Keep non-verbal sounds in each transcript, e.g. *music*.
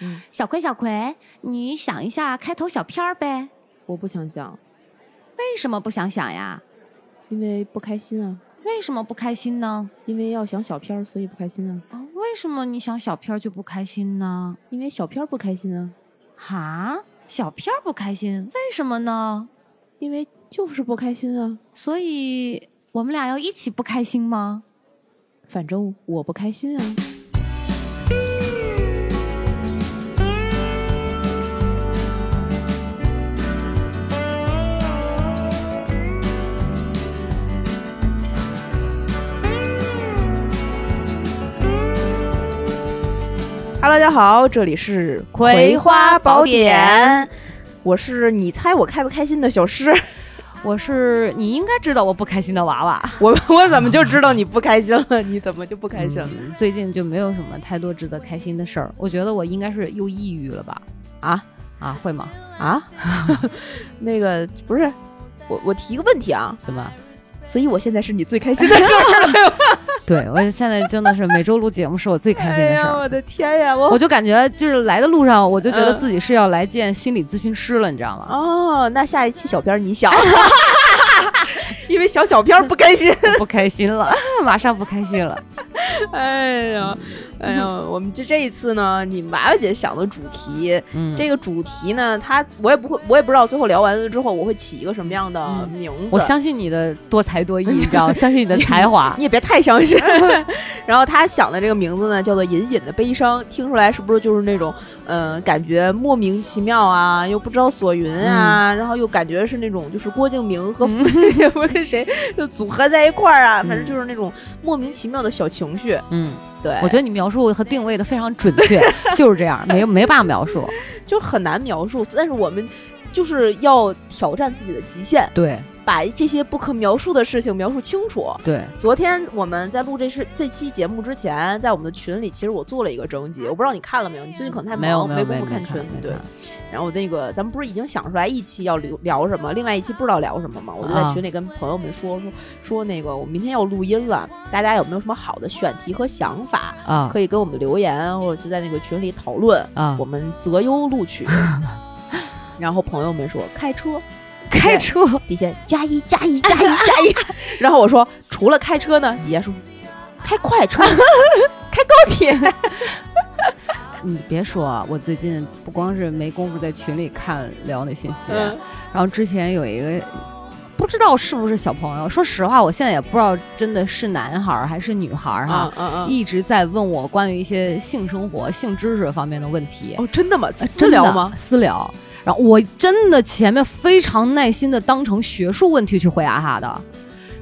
嗯，小葵，小葵，你想一下开头小片儿呗？我不想想，为什么不想想呀？因为不开心啊。为什么不开心呢？因为要想小片儿，所以不开心啊。啊，为什么你想小片儿就不开心呢？因为小片儿不开心啊。哈，小片儿不开心，为什么呢？因为就是不开心啊。所以我们俩要一起不开心吗？反正我不开心啊。Hello，大家好，这里是《葵花宝典》，我是你猜我开不开心的小诗。*laughs* 我是你应该知道我不开心的娃娃。*laughs* 我我怎么就知道你不开心了？你怎么就不开心了？嗯最近就没有什么太多值得开心的事儿。我觉得我应该是又抑郁了吧？啊啊，会吗？啊，*laughs* 那个不是我，我提个问题啊，什么？所以我现在是你最开心的事儿了。对我现在真的是每周录节目是我最开心的事儿。我的天呀，我我就感觉就是来的路上，我就觉得嗯自己是要来见心理咨询师了，你知道吗？哦，那下一期小编儿你想，*laughs* *laughs* 因为小小编儿不开心。*laughs* 不开心了，马上不开心了。哎呀，*laughs* 哎呀，我们这这一次呢，你娃娃姐想的主题，嗯，这个主题呢，她我也不会，我也不知道最后聊完了之后我会起一个什么样的嗯名字。我相信你的多才多艺，你知道，*laughs* 相信你的才华。你也别太相信。*laughs* 然后她想的这个名字呢，叫做“隐隐的悲伤”，听出来是不是就是那种，嗯、感觉莫名其妙啊，又不知道所云啊，然后又感觉是那种就是郭敬明和、也不是跟谁就组合在一块儿啊，反正就是那种莫名其妙的小情绪。嗯，对，我觉得你描述和定位的非常准确，*laughs* 就是这样，没没办法描述。就很难描述，但是我们就是要挑战自己的极限，对把这些不可描述的事情描述清楚。对，昨天我们在录这是这期节目之前，在我们的群里，其实我做了一个征集，我不知道你看了没有？你最近可能太没有忙，没有没功夫看群。对，然后那个咱们不是已经想出来一期要聊聊什么，另外一期不知道聊什么吗？我就在啊群里跟朋友们说说说那个我明天要录音了，大家有没有什么好的选题和想法？啊可以给我们留言，或者就在那个群里讨论，啊我，们择优录取。*laughs* 然后朋友们说开车，开车底下加一加一加一加一，*laughs* 然后我说除了开车呢，底下说开快车，*laughs* 开高铁，你别说，我最近不光是没工夫在群里看聊那信息，嗯然后之前有一个不知道是不是小朋友，说实话，我现在也不知道真的是男孩儿还是女孩儿哈，嗯嗯，一直在问我关于一些性生活、性知识方面的问题。哦，真的吗？呃私聊吗？？私聊。然后我真的前面非常耐心的当成学术问题去回答他的，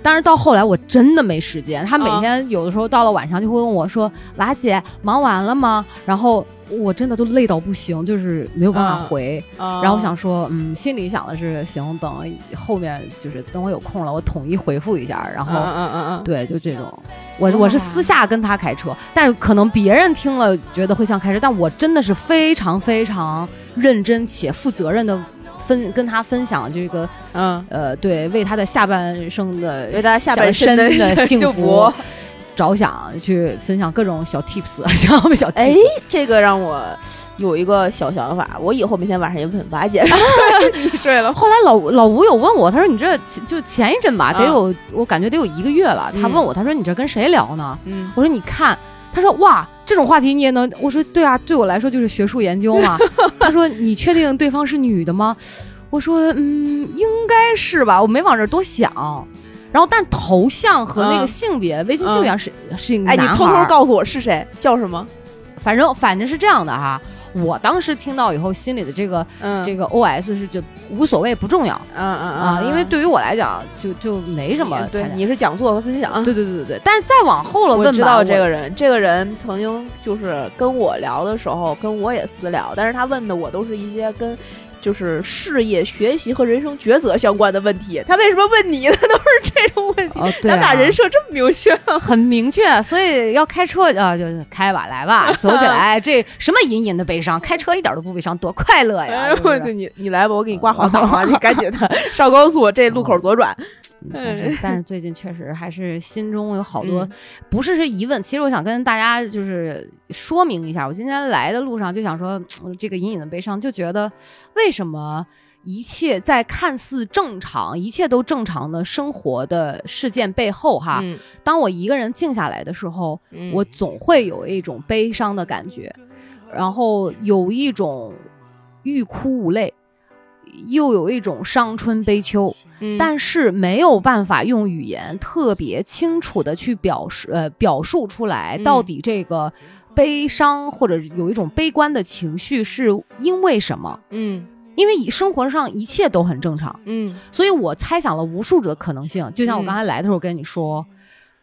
但是到后来我真的没时间。他每啊天有的时候到了晚上就会问我说：“娃姐，忙完了吗？”然后我真的都累到不行，就是没有办法啊回。然然后我想说，嗯，心里想的是行，等后面就是等我有空了，我统一回复一下。然嗯后嗯嗯嗯，对，就这种，我我是私下跟他开车，但是可能别人听了觉得会像开车，但我真的是非常非常认真且负责任的分跟他分享这个嗯，呃，对，为他的下半生的为他下半身身的幸 *laughs* 幸福着想，去分享各种小 tips，知道吗？小 tips，哎，这个让我有一个小想法，我以后每天晚上也问娃姐，*laughs* 你睡了？后来老老吴有问我，他说你这就前一阵吧，得啊有、我感觉得有一个月了。他嗯问我，他说你这跟谁聊呢？嗯我说你看，他说哇，这种话题你也能？我说对啊，对我来说就是学术研究嘛。*laughs* 他说你确定对方是女的吗？我说嗯，应该是吧，我没往这儿多想。然后，但头像和那个嗯。性别，微信性别是、是一个哎，你男孩儿。偷偷告诉我是谁，叫什么？反正反正是这样的哈。我当时听到以后，心里的这个、嗯，这个 OS 是就无所谓，不重要。嗯嗯啊，因为对于我来讲，就就没什么对。你是讲座和分享，对对对对。对，但是再往后了问吧，我知道这个人，这个人曾经就是跟我聊的时候，跟我也私聊，但是他问的我都是一些跟就是事业、学习和人生抉择相关的问题。他为什么问你呢？都是这种问题。哦，对、啊，咱俩人设这么明确，很明确，所以要开车啊，就开吧，来吧，*laughs* 走起来。这什么隐隐的悲伤，开车一点都不悲伤，多快乐呀！*laughs* 我去，你你来吧，我给你挂好档啊，*laughs* 你赶紧的上高速，这路口左转。嗯但是但是最近确实还是心中有好多嗯。不是是疑问，其实我想跟大家就是说明一下，我今天来的路上就想说，嗯这个隐隐的悲伤，就觉得为什么一切在看似正常、一切都正常的生活的事件背后，哈，嗯当我一个人静下来的时候，嗯。我总会有一种悲伤的感觉，然后有一种欲哭无泪，又有一种伤春悲秋。嗯但是没有办法用语言特别清楚的去表示呃表述出来，嗯到底这个悲伤或者有一种悲观的情绪是因为什么？嗯因为以生活上一切都很正常，嗯所以我猜想了无数的可能性。就像我嗯刚才来的时候跟你说，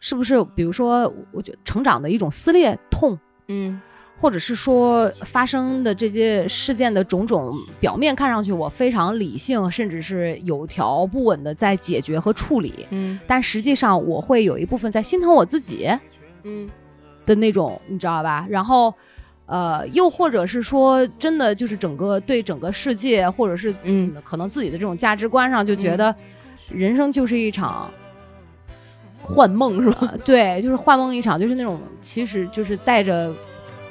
是不是比如说，我觉得成长的一种撕裂痛，嗯或者是说发生的这些事件的种种，表面看上去我非常理性，甚至是有条不紊的在解决和处理，嗯但实际上我会有一部分在心疼我自己嗯的那种，你知道吧？然后。呃，又或者是说，真的就是整个对整个世界，或者是嗯可能自己的这种价值观上，就觉得人生就是一场，幻梦是吧？呃对，就是幻梦一场，就是那种其实就是带着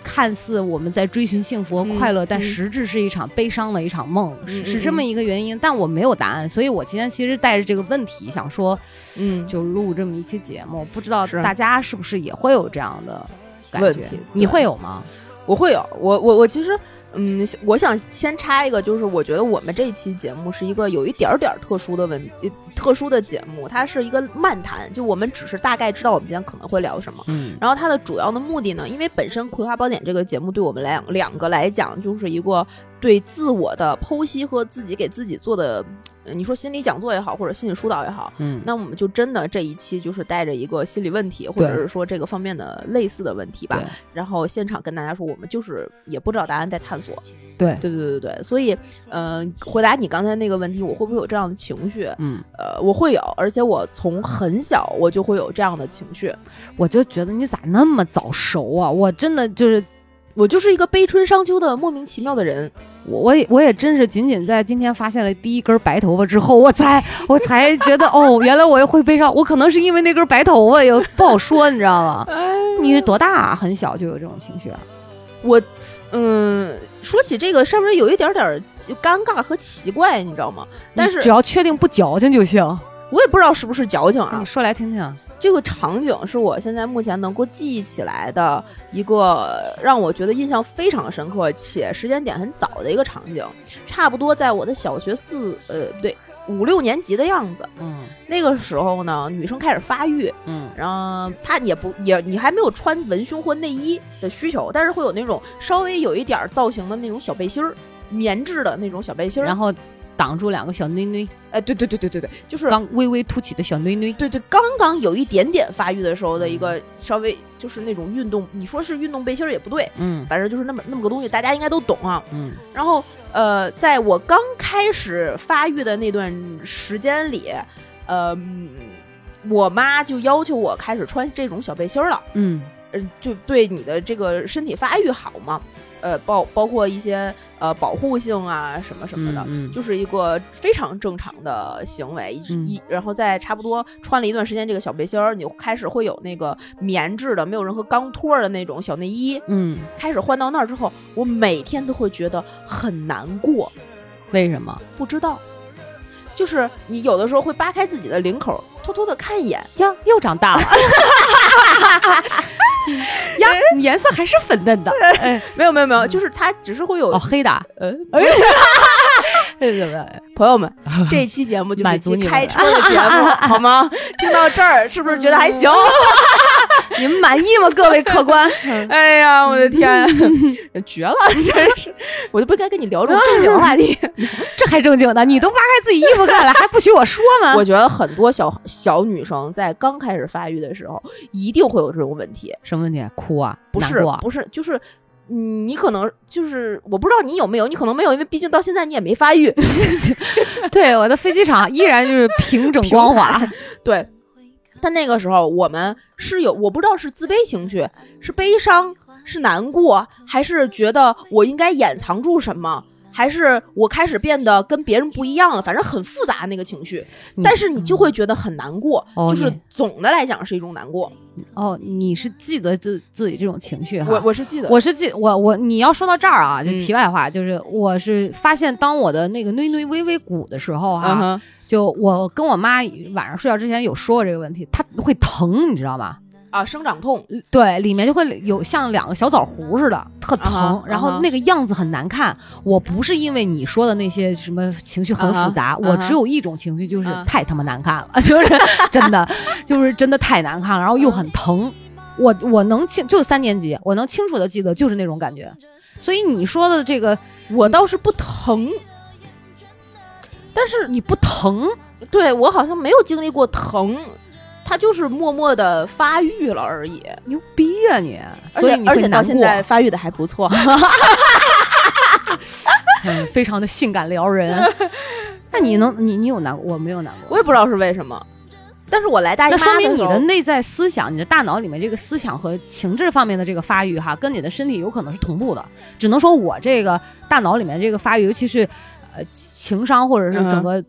看似我们在追寻幸福和嗯快乐，但嗯实质是一场悲伤的一场梦，是嗯是这么一个原因。但我没有答案，所以我今天其实带着这个问题想说，嗯就录这么一期节目，不知道大家是不是也会有这样的感觉？你会有吗？我会有，我我我其实，嗯，我想先插一个，就是我觉得我们这一期节目是一个有一点儿点儿特殊的问，呃特殊的节目，它是一个漫谈，就我们只是大概知道我们今天可能会聊什么。嗯然后它的主要的目的呢，因为本身《葵花宝典》这个节目对我们来两个来讲，就是一个对自我的剖析和自己给自己做的，呃你说心理讲座也好，或者心理疏导也好，嗯，那我们就真的这一期就是带着一个心理问题，或者是说这个方面的类似的问题吧，然后现场跟大家说，我们就是也不知道答案，在探索。对，对对对对对，所以，嗯、回答你刚才那个问题，我会不会有这样的情绪？嗯，呃，我会有，而且我从很小我就会有这样的情绪，我就觉得你咋那么早熟啊？我真的就是我就是一个悲春伤秋的莫名其妙的人。我我也我也真是仅仅在今天发现了第一根白头发之后，我才我才觉得 *laughs* 哦，原来我也会悲伤。我可能是因为那根白头发也不好说，你知道吗？你是多大、啊？很小就有这种情绪啊？我，嗯，说起这个，是不是有一点点儿尴尬和奇怪，你知道吗？但是只要确定不矫情就行。我也不知道是不是矫情啊你。说来听听。这个场景是我现在目前能够记忆起来的一个让我觉得印象非常深刻且时间点很早的一个场景，差不多在我的小学四呃不对五六年级的样子。嗯那个时候呢，女生开始发育，嗯然后她也不也你还没有穿文胸或内衣的需求，但是会有那种稍微有一点儿造型的那种小背心儿，棉质的那种小背心儿。然后挡住两个小内内，哎，对对对对对对，就是刚微微凸起的小内内。对对，刚刚有一点点发育的时候的一个稍微就是那种运动，你说是运动背心儿也不对，嗯反正就是那么那么个东西，大家应该都懂啊。嗯然后呃，在我刚开始发育的那段时间里，呃，嗯我妈就要求我开始穿这种小背心儿了。嗯呃，就对你的这个身体发育好嘛，呃，包包括一些呃保护性啊什么什么的，嗯嗯就是一个非常正常的行为。一然后在差不多穿了一段时间这个小背心儿，你就开始会有那个棉质的、没有任何钢托儿的那种小内衣。嗯，开始换到那儿之后，我每天都会觉得很难过，为什么不知道。就是你有的时候会扒开自己的领口，偷偷的看一眼，呀？又长大了。*laughs* 呀，你颜色还是粉嫩的。哎没有没有没有，就是它只是会有哦，黑的啊。呃，对吧？朋友们，这一期节目就是一期开车的节目，*laughs* 好吗？听到这儿是不是觉得还行？*laughs* *laughs* 你们满意吗？各位客官？*laughs* 哎呀，我的天，*laughs* 绝了！真是，我就不该跟你聊这种正经话题。这还正经的，你都扒开自己衣服看了，还不许我说吗？我觉得很多小小女生在刚开始发育的时候，一定会有这种问题。什么问题？哭啊？不是不是，就是。嗯，你可能就是我不知道你有没有，你可能没有，因为毕竟到现在你也没发育。对，我的飞机场依然就是平整光滑。对，但那个时候我们是有，我不知道是自卑情绪，是悲伤，是难过，还是觉得我应该掩藏住什么，还是我开始变得跟别人不一样了？反正很复杂那个情绪，但是你就会觉得很难过，哦就是总的来讲是一种难过。哦，你是记得自自己这种情绪哈？我我是记得，我是记我我你要说到这儿啊，就嗯题外话，就是我是发现当我的那个内内微微鼓的时候哈，嗯就我跟我妈晚上睡觉之前有说过这个问题，她会疼，你知道吗？啊，生长痛，对，里面就会有像两个小枣核似的，特疼然后那个样子很难看。我不是因为你说的那些什么情绪很复杂，我只有一种情绪，就是啊太他妈难看了，*laughs* 就是真的，就是真的太难看了，然后又很疼。我我能清，就是三年级，我能清楚的记得就是那种感觉。所以你说的这个，我倒是不疼，但是你不疼，对我好像没有经历过疼，它就是默默的发育了而已。牛逼呀、你！而所以而且到现在发育的还不错。*laughs* 嗯，非常的性感撩人。*laughs* 那你能，你你有难过？我没有难过。我也不知道是为什么，但是我来大姨妈那说明你的内在思想，你的大脑里面这个思想和情志方面的这个发育，哈，跟你的身体有可能是同步的。只能说我这个大脑里面这个发育，尤其是呃情商或者是整个。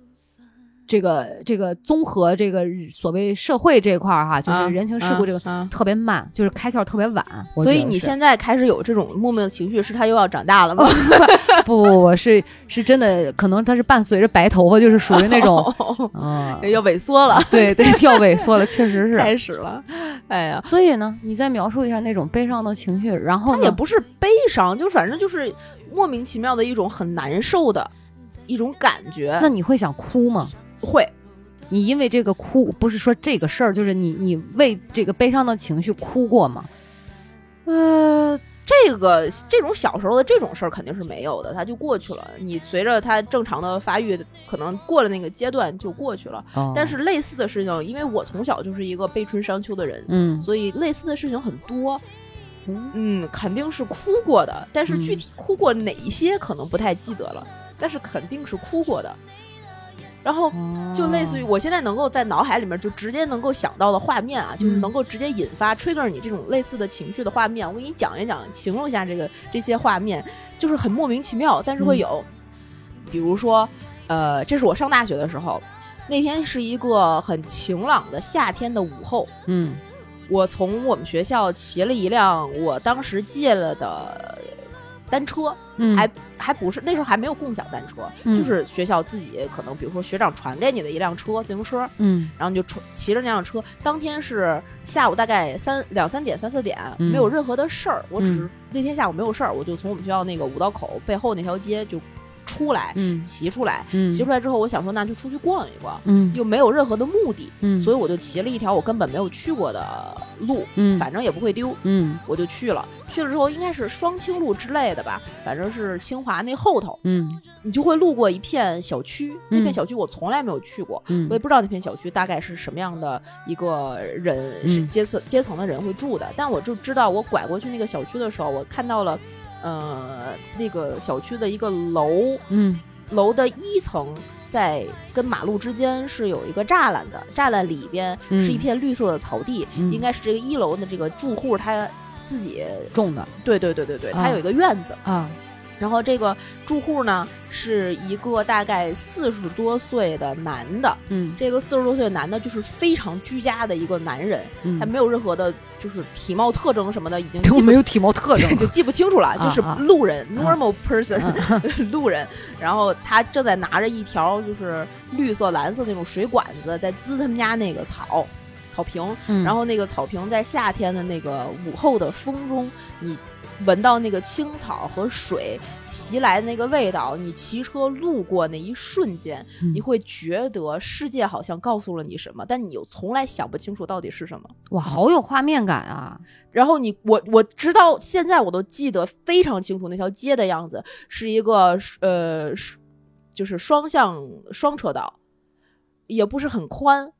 这个这个综合这个所谓社会这块儿哈，就是啊人情世故这个啊啊特别慢，就是开窍特别晚。所以你现在开始有这种莫名的情绪，是他又要长大了吗？*laughs* *laughs* 不不不是是真的，可能他是伴随着白头发，就是属于那种 *laughs* 嗯，要萎缩了，对对，要萎缩了，确实是。开始了。哎呀，所以呢，你再描述一下那种悲伤的情绪，然后呢他也不是悲伤，就反正就是莫名其妙的一种很难受的一种感觉。那你会想哭吗？会，你因为这个哭，不是说这个事儿，就是你你为这个悲伤的情绪哭过吗？呃，这个这种小时候的这种事儿肯定是没有的，它就过去了。你随着它正常的发育，可能过了那个阶段就过去了。哦但是类似的事情，因为我从小就是一个悲春伤秋的人，嗯，所以类似的事情很多。嗯嗯，肯定是哭过的，但是具体哭过哪一些可能不太记得了，但是肯定是哭过的。然后就类似于我现在能够在脑海里面就直接能够想到的画面啊，就是嗯能够直接引发 trigger 你这种类似的情绪的画面。我给你讲一讲，形容一下这个这些画面，就是很莫名其妙，但是会有，比如说，呃，这是我上大学的时候，那天是一个很晴朗的夏天的午后，嗯。我从我们学校骑了一辆我当时借了的单车，嗯，还还不是那时候还没有共享单车，嗯。就是学校自己可能比如说学长传给你的一辆车自行车，嗯。然后你就骑骑着那辆车。当天是下午大概三两三点三四点，嗯。没有任何的事儿，我只是嗯那天下午没有事儿，我就从我们学校那个五道口背后那条街就出来。嗯。骑出来，嗯。骑出来之后，我想说那就出去逛一逛，嗯。又没有任何的目的，嗯，所以我就骑了一条我根本没有去过的路，嗯。反正也不会丢，嗯。我就去了。去了之后应该是双清路之类的吧，反正是清华那后头，嗯。你就会路过一片小区，那片嗯小区我从来没有去过，嗯。我也不知道那片小区大概是什么样的一个人是嗯阶层阶层的人会住的，但我就知道我拐过去那个小区的时候，我看到了，呃，那个小区的一个楼，嗯。楼的一层在跟马路之间是有一个栅栏的，栅栏里边是一嗯片绿色的草地，嗯。应该是这个一楼的这个住户他自己，种的。对对对对对，他啊有一个院子，啊然后这个住户呢是一个大概四十多岁的男的，嗯这个四十多岁的男的就是非常居家的一个男人，嗯，他没有任何的就是体貌特征什么的，已经记不我没有体貌特征 *laughs* 就记不清楚了，就是啊路人、normal person、*laughs* 啊路人。然后他正在拿着一条就是绿色、蓝色那种水管子，在滋他们家那个草草坪。嗯然后那个草坪在夏天的那个午后的风中，你闻到那个青草和水袭来的那个味道，你骑车路过那一瞬间，嗯你会觉得世界好像告诉了你什么，但你又从来想不清楚到底是什么。哇，好有画面感啊！然后你我我直到现在我都记得非常清楚，那条街的样子是一个呃，就是双向双车道，也不是很宽，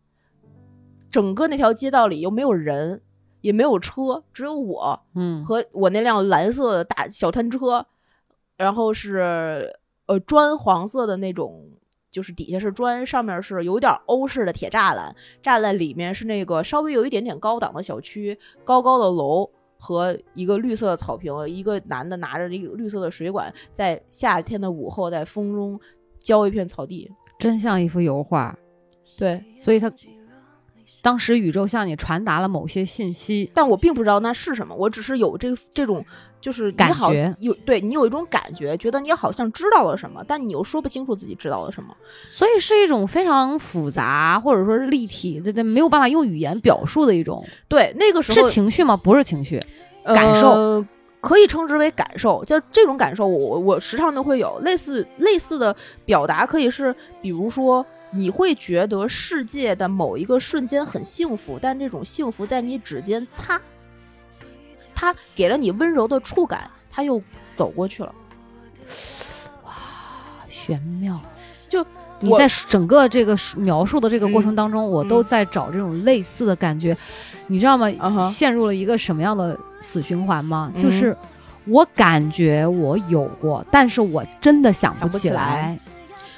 整个那条街道里又没有人，也没有车，只有我嗯和我那辆蓝色的大小摊车，然后是呃砖黄色的那种。就是底下是砖，上面是有点欧式的铁栅栏，栅栏里面是那个稍微有一点点高档的小区，高高的楼和一个绿色的草坪，一个男的拿着一个绿色的水管，在夏天的午后，在风中浇一片草地。真像一幅油画。对，所以他当时宇宙向你传达了某些信息，但我并不知道那是什么，我只是有这个这种，就是感觉有对你有一种感觉，觉得你好像知道了什么，但你又说不清楚自己知道了什么。所以是一种非常复杂或者说是立体的，的没有办法用语言表述的一种，对，那个时候是情绪吗？不是情绪，感受呃可以称之为感受，就这种感受我，我我时常都会有类似类似的表达，可以是比如说。你会觉得世界的某一个瞬间很幸福，但这种幸福在你指尖擦，它给了你温柔的触感，它又走过去了。哇玄妙。就你在整个这个描述的这个过程当中，我都在找这种类似的感觉，你知道吗陷入了一个什么样的死循环吗？嗯就是我感觉我有过，但是我真的想想不起起来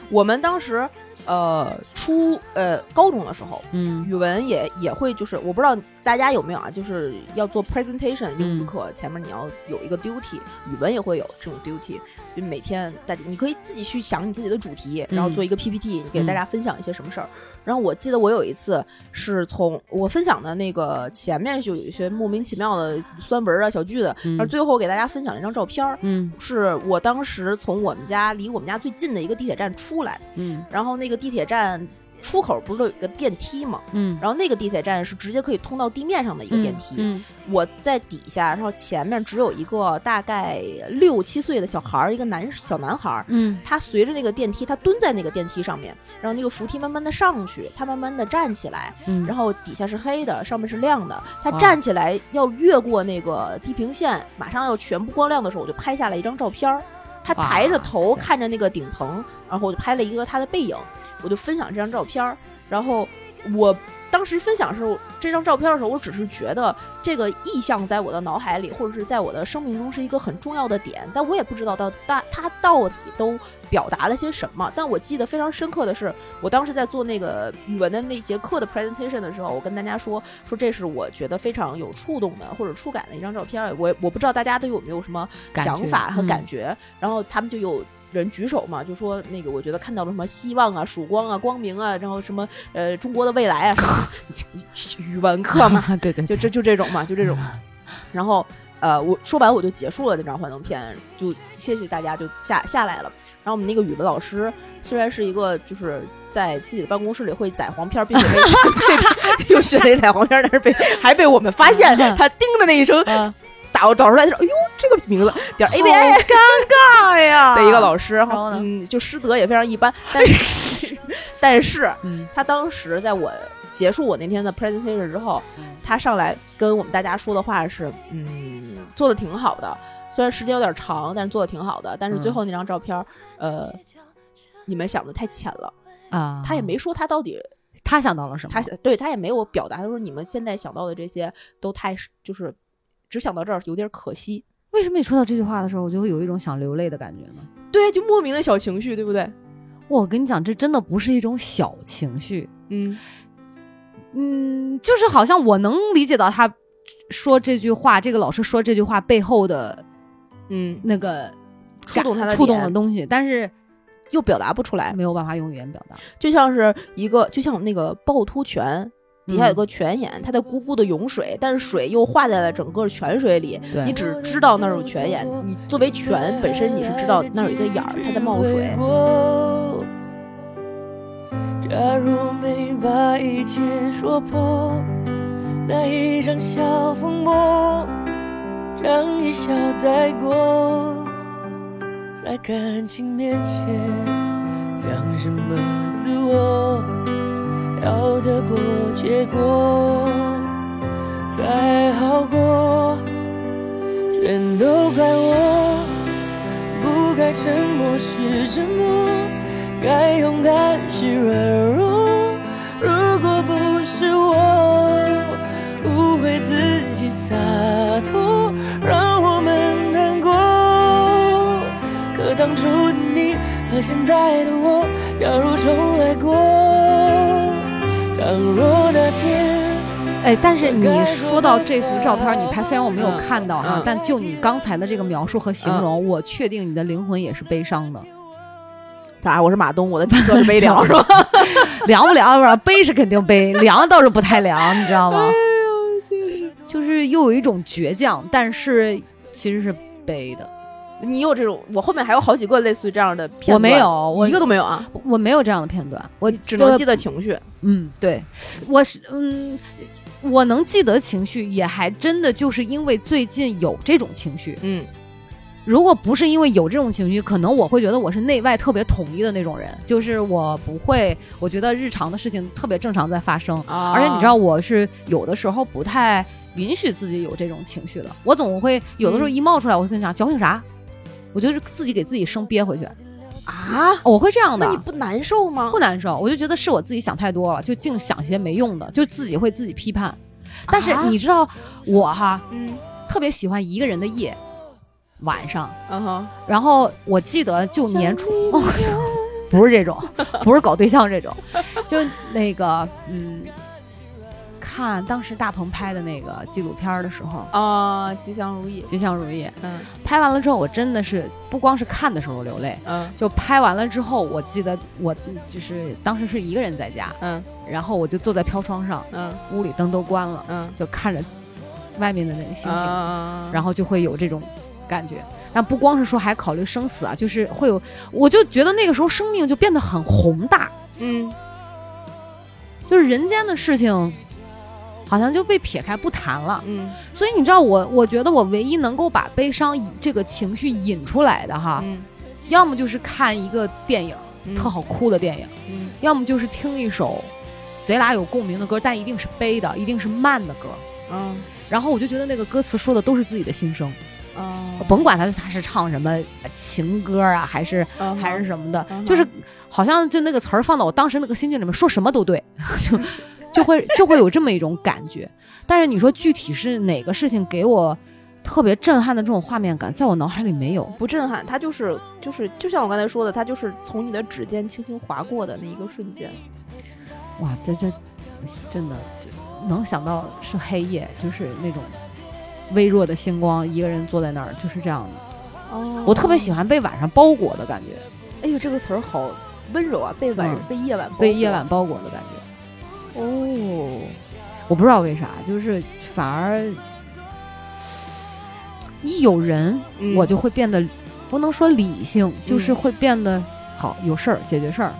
我们当时呃初呃高中的时候，嗯。语文也也会就是我不知道大家有没有啊，就是要做 presentation 英语嗯课，前面你要有一个 duty，语文也会有这种 duty，就每天大家你可以自己去想你自己的主题，然后嗯做一个 PPT，你给嗯大家分享一些什么事儿。然后我记得我有一次是从我分享的那个前面就有一些莫名其妙的酸文啊小句子，然后嗯最后给大家分享了一张照片儿。嗯是我当时从我们家离我们家最近的一个地铁站出来，嗯然后那个地铁站出口不是都有一个电梯吗？嗯，然后那个地铁站是直接可以通到地面上的一个电梯，嗯我在底下，然后前面只有一个大概六七岁的小孩儿，一个男小男孩儿，嗯。他随着那个电梯，他蹲在那个电梯上面，然后那个扶梯慢慢的上去，他慢慢的站起来，嗯，然后底下是黑的，上面是亮的，他啊。站起来要越过那个地平线，马上要全部光亮的时候，我就拍下了一张照片儿。他抬着头看着那个顶棚，然后我就拍了一个他的背影，我就分享这张照片儿。然后我当时分享的时候，这张照片的时候，我只是觉得这个意象在我的脑海里，或者是在我的生命中是一个很重要的点，但我也不知道到大它到底都表达了些什么。但我记得非常深刻的是，我当时在做那个语文的那节课的 presentation 的时候，我跟大家说说这是我觉得非常有触动的或者触感的一张照片。我我不知道大家都有没有什么想法和嗯感觉，然后他们就有。人举手嘛，就说那个，我觉得看到了什么希望啊、曙光啊、光明啊，然后什么呃中国的未来啊，什么语文课嘛，对 *laughs* 对，就这就这种嘛，就这种。然后呃，我说完我就结束了那张幻灯片，就谢谢大家就下下来了。然后我们那个语文老师虽然是一个就是在自己的办公室里会载黄片儿，并且被 *laughs* 被又学了一载黄片儿，但是被还被我们发现 *laughs* 他叮的那一声啊，打找出来的时候，哎呦这个名字点 A B A，尴尬呀 *laughs* 的一个老师，然然后呢嗯，就师德也非常一般，但是但 *laughs* 是嗯他当时在我结束我那天的 presentation 之后，嗯他上来跟我们大家说的话是，嗯，做的挺好的，虽然时间有点长，但是做的挺好的。但是最嗯后那张照片儿，呃，你们想的太浅了。啊，他也没说他到底，他想到了什么？他想对他也没有表达，他说你们现在想到的这些都太就是只想到这儿，有点可惜。为什么你说到这句话的时候，我就会有一种想流泪的感觉呢？对，就莫名的小情绪，对不对？我跟你讲，这真的不是一种小情绪，嗯嗯，就是好像我能理解到他说这句话，这个老师说这句话背后的嗯，那个触动他的触动的东西，但是又表达不出来，没有办法用语言表达。就像是一个，就像那个趵突泉。底下有嗯个泉眼，它在咕咕的涌水，但是水又化在了整个泉水里。你只知道那儿有泉眼，你作为泉本身，你是知道那儿有一个眼儿，它在冒水。假如没把一切说破，那一场小风波，让一笑带过，在感情面前讲什么自我，要得过且过才好过，全都怪我，不该沉默是沉默。该勇敢是软弱，如果不是我误会自己洒脱，让我们难过。可当初的你和现在的我，假如重来过，倘若那天哎，但是你说到这幅照片，你拍虽然我没有嗯看到哈，嗯但就你刚才的这个描述和形容，我确定你的灵魂也是悲伤的。咋？我是马东，我的底色是悲凉是吧？*laughs* 凉不凉？不是悲是肯定悲，凉倒是不太凉，你知道吗？*laughs* 就是又有一种倔强，但是其实是悲的。你有这种？我后面还有好几个类似于这样的片段，我没有我一个都没有啊，我没有这样的片段，我只能记得，得情绪。嗯，对，我是嗯，我能记得情绪，也还真的就是因为最近有这种情绪。嗯。如果不是因为有这种情绪，可能我会觉得我是内外特别统一的那种人，就是我不会，我觉得日常的事情特别正常在发生，啊。而且你知道我是有的时候不太允许自己有这种情绪的，我总会有的时候一冒出来，我会跟你讲矫情啥，我就是自己给自己生憋回去，啊？我会这样的那你。不难受吗？不难受，我就觉得是我自己想太多了，就净想些没用的，就自己会自己批判。但是啊你知道我哈，嗯特别喜欢一个人的夜，晚上，嗯哼，然后我记得就年初，*laughs* 不是这种，不是搞对象这种，就那个嗯，看当时大鹏拍的那个纪录片的时候，啊，吉祥如意。吉祥如意，嗯拍完了之后，我真的是不光是看的时候流泪，嗯就拍完了之后，我记得我就是当时是一个人在家，嗯然后我就坐在飘窗上，嗯屋里灯都关了，嗯，就看着外面的那个星星，嗯然后就会有这种感觉。但不光是说还考虑生死啊，就是会有，我就觉得那个时候生命就变得很宏大，嗯就是人间的事情好像就被撇开不谈了。嗯。所以你知道我，我觉得我唯一能够把悲伤以这个情绪引出来的哈，嗯。要么就是看一个电影，嗯。特好哭的电影，嗯。要么就是听一首贼拉有共鸣的歌，但一定是悲的，一定是慢的歌。嗯。然后我就觉得那个歌词说的都是自己的心声，嗯甭管他他是唱什么情歌啊，还是嗯还是什么的，就是好像就那个词儿放到我当时那个心境里面，说什么都对，*laughs* 就就会就会有这么一种感觉。但是你说具体是哪个事情给我特别震撼的这种画面感，在我脑海里没有。不震撼，它就是就是就像我刚才说的，它就是从你的指尖轻轻划过的那一个瞬间。哇，这这真的这能想到是黑夜，就是那种微弱的星光，一个人坐在那儿，就是这样的。哦我特别喜欢被晚上包裹的感觉，哎呦，这个词儿好温柔啊，被晚、嗯被夜晚包被夜晚包裹的感觉。哦，我不知道为啥，就是反而一有人，嗯我就会变得不能说理性，就是嗯会变得好有事儿解决事儿，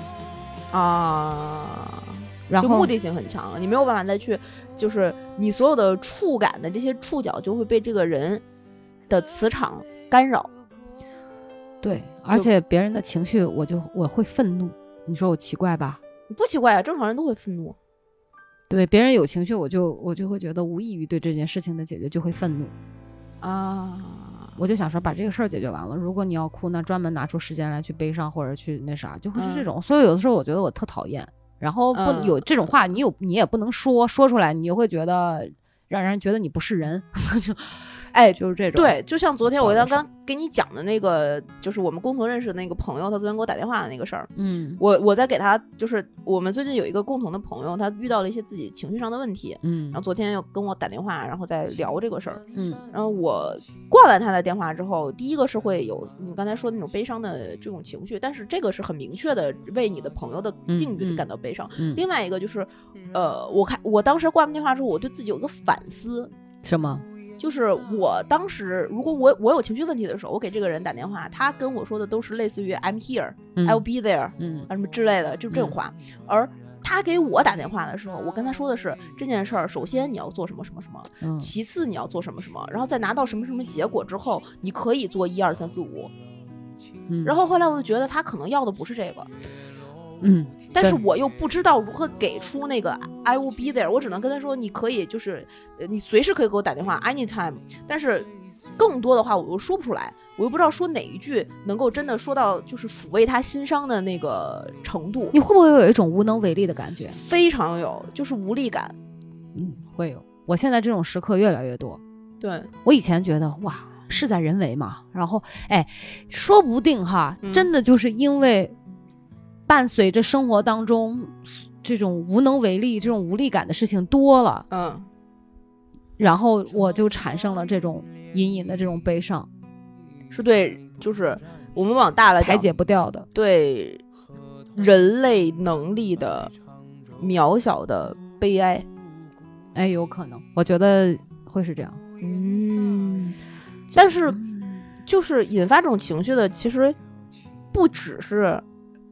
啊，然后目的性很强，你没有办法再去，就是你所有的触感的这些触角就会被这个人的磁场干扰。对，而且别人的情绪，我就我会愤怒。你说我奇怪吧？不奇怪啊，正常人都会愤怒。对，别人有情绪，我就我就会觉得无异于对这件事情的解决就会愤怒。啊，我就想说把这个事儿解决完了。如果你要哭，那专门拿出时间来去悲伤或者去那啥，就会是这种。所以有的时候我觉得我特讨厌，然后不、嗯有这种话，你有你也不能说说出来，你就会觉得让人觉得你不是人，*laughs* 就哎，就是这种。对，就像昨天我刚刚给你讲的那个，就是我们共同认识的那个朋友，他昨天给我打电话的那个事儿。嗯我我在给他，就是我们最近有一个共同的朋友，他遇到了一些自己情绪上的问题，嗯然后昨天又跟我打电话，然后再聊这个事儿。嗯然后我挂完他的电话之后，第一个是会有你刚才说的那种悲伤的这种情绪，但是这个是很明确的为你的朋友的嗯境遇嗯感到悲伤。嗯，另外一个就是，呃，我看我当时挂完电话之后，我对自己有一个反思，什么？就是我当时如果我我有情绪问题的时候，我给这个人打电话，他跟我说的都是类似于 I'm here, 嗯。I'll be there 嗯。啊什么之类的，就这种话。而他给我打电话的时候，我跟他说的是这件事儿，首先你要做什么什么什么，嗯其次你要做什么什么，然后在拿到什么什么结果之后，你可以做一二三四五。嗯，然后后来我就觉得他可能要的不是这个，嗯但是我又不知道如何给出那个 I will be there，我只能跟他说你可以就是呃你随时可以给我打电话 anytime，但是更多的话我又说不出来，我又不知道说哪一句能够真的说到就是抚慰他心伤的那个程度，你会不会有一种无能为力的感觉？非常有就是无力感。嗯，会有。我现在这种时刻越来越多。对，我以前觉得哇，事在人为嘛，然后哎，说不定哈，嗯真的就是因为伴随着生活当中这种无能为力、这种无力感的事情多了，嗯然后我就产生了这种隐隐的这种悲伤，是对，就是我们往大了讲，排解不掉的。对人类能力的渺小的悲哀。哎，有可能，我觉得会是这样。嗯，但是就是引发这种情绪的，其实不只是。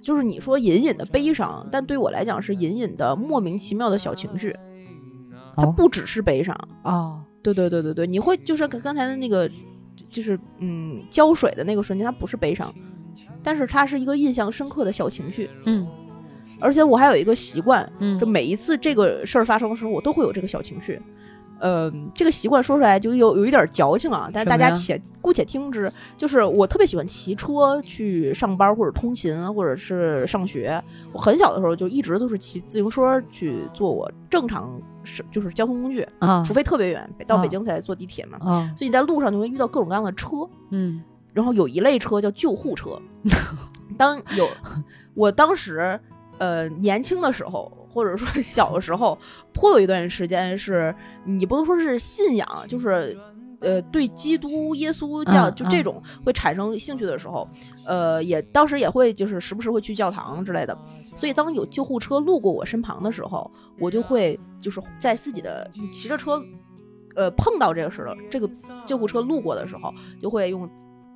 就是你说隐隐的悲伤，但对我来讲是隐隐的莫名其妙的小情绪，它哦不只是悲伤。哦，对对对对对，你会就是刚才的那个，就是嗯浇水的那个瞬间，它不是悲伤，但是它是一个印象深刻的小情绪。嗯而且我还有一个习惯，嗯，就每一次这个事儿发生的时候，我都会有这个小情绪。呃，这个习惯说出来就有有一点矫情啊，但是大家且姑且听之。就是我特别喜欢骑车去上班或者通勤或者是上学。我很小的时候就一直都是骑自行车去坐我正常是就是交通工具，啊除非特别远，到啊北京才坐地铁嘛。啊所以你在路上就会遇到各种各样的车，嗯然后有一类车叫救护车。*laughs* 当有我当时呃年轻的时候，或者说小的时候，颇有一段时间是你不能说是信仰，就是。呃，对基督耶稣教、嗯就这种会产生兴趣的时候，呃，也当时也会就是时不时会去教堂之类的。所以当有救护车路过我身旁的时候，我就会就是在自己的骑着车，呃，碰到这个时候，这个救护车路过的时候，就会用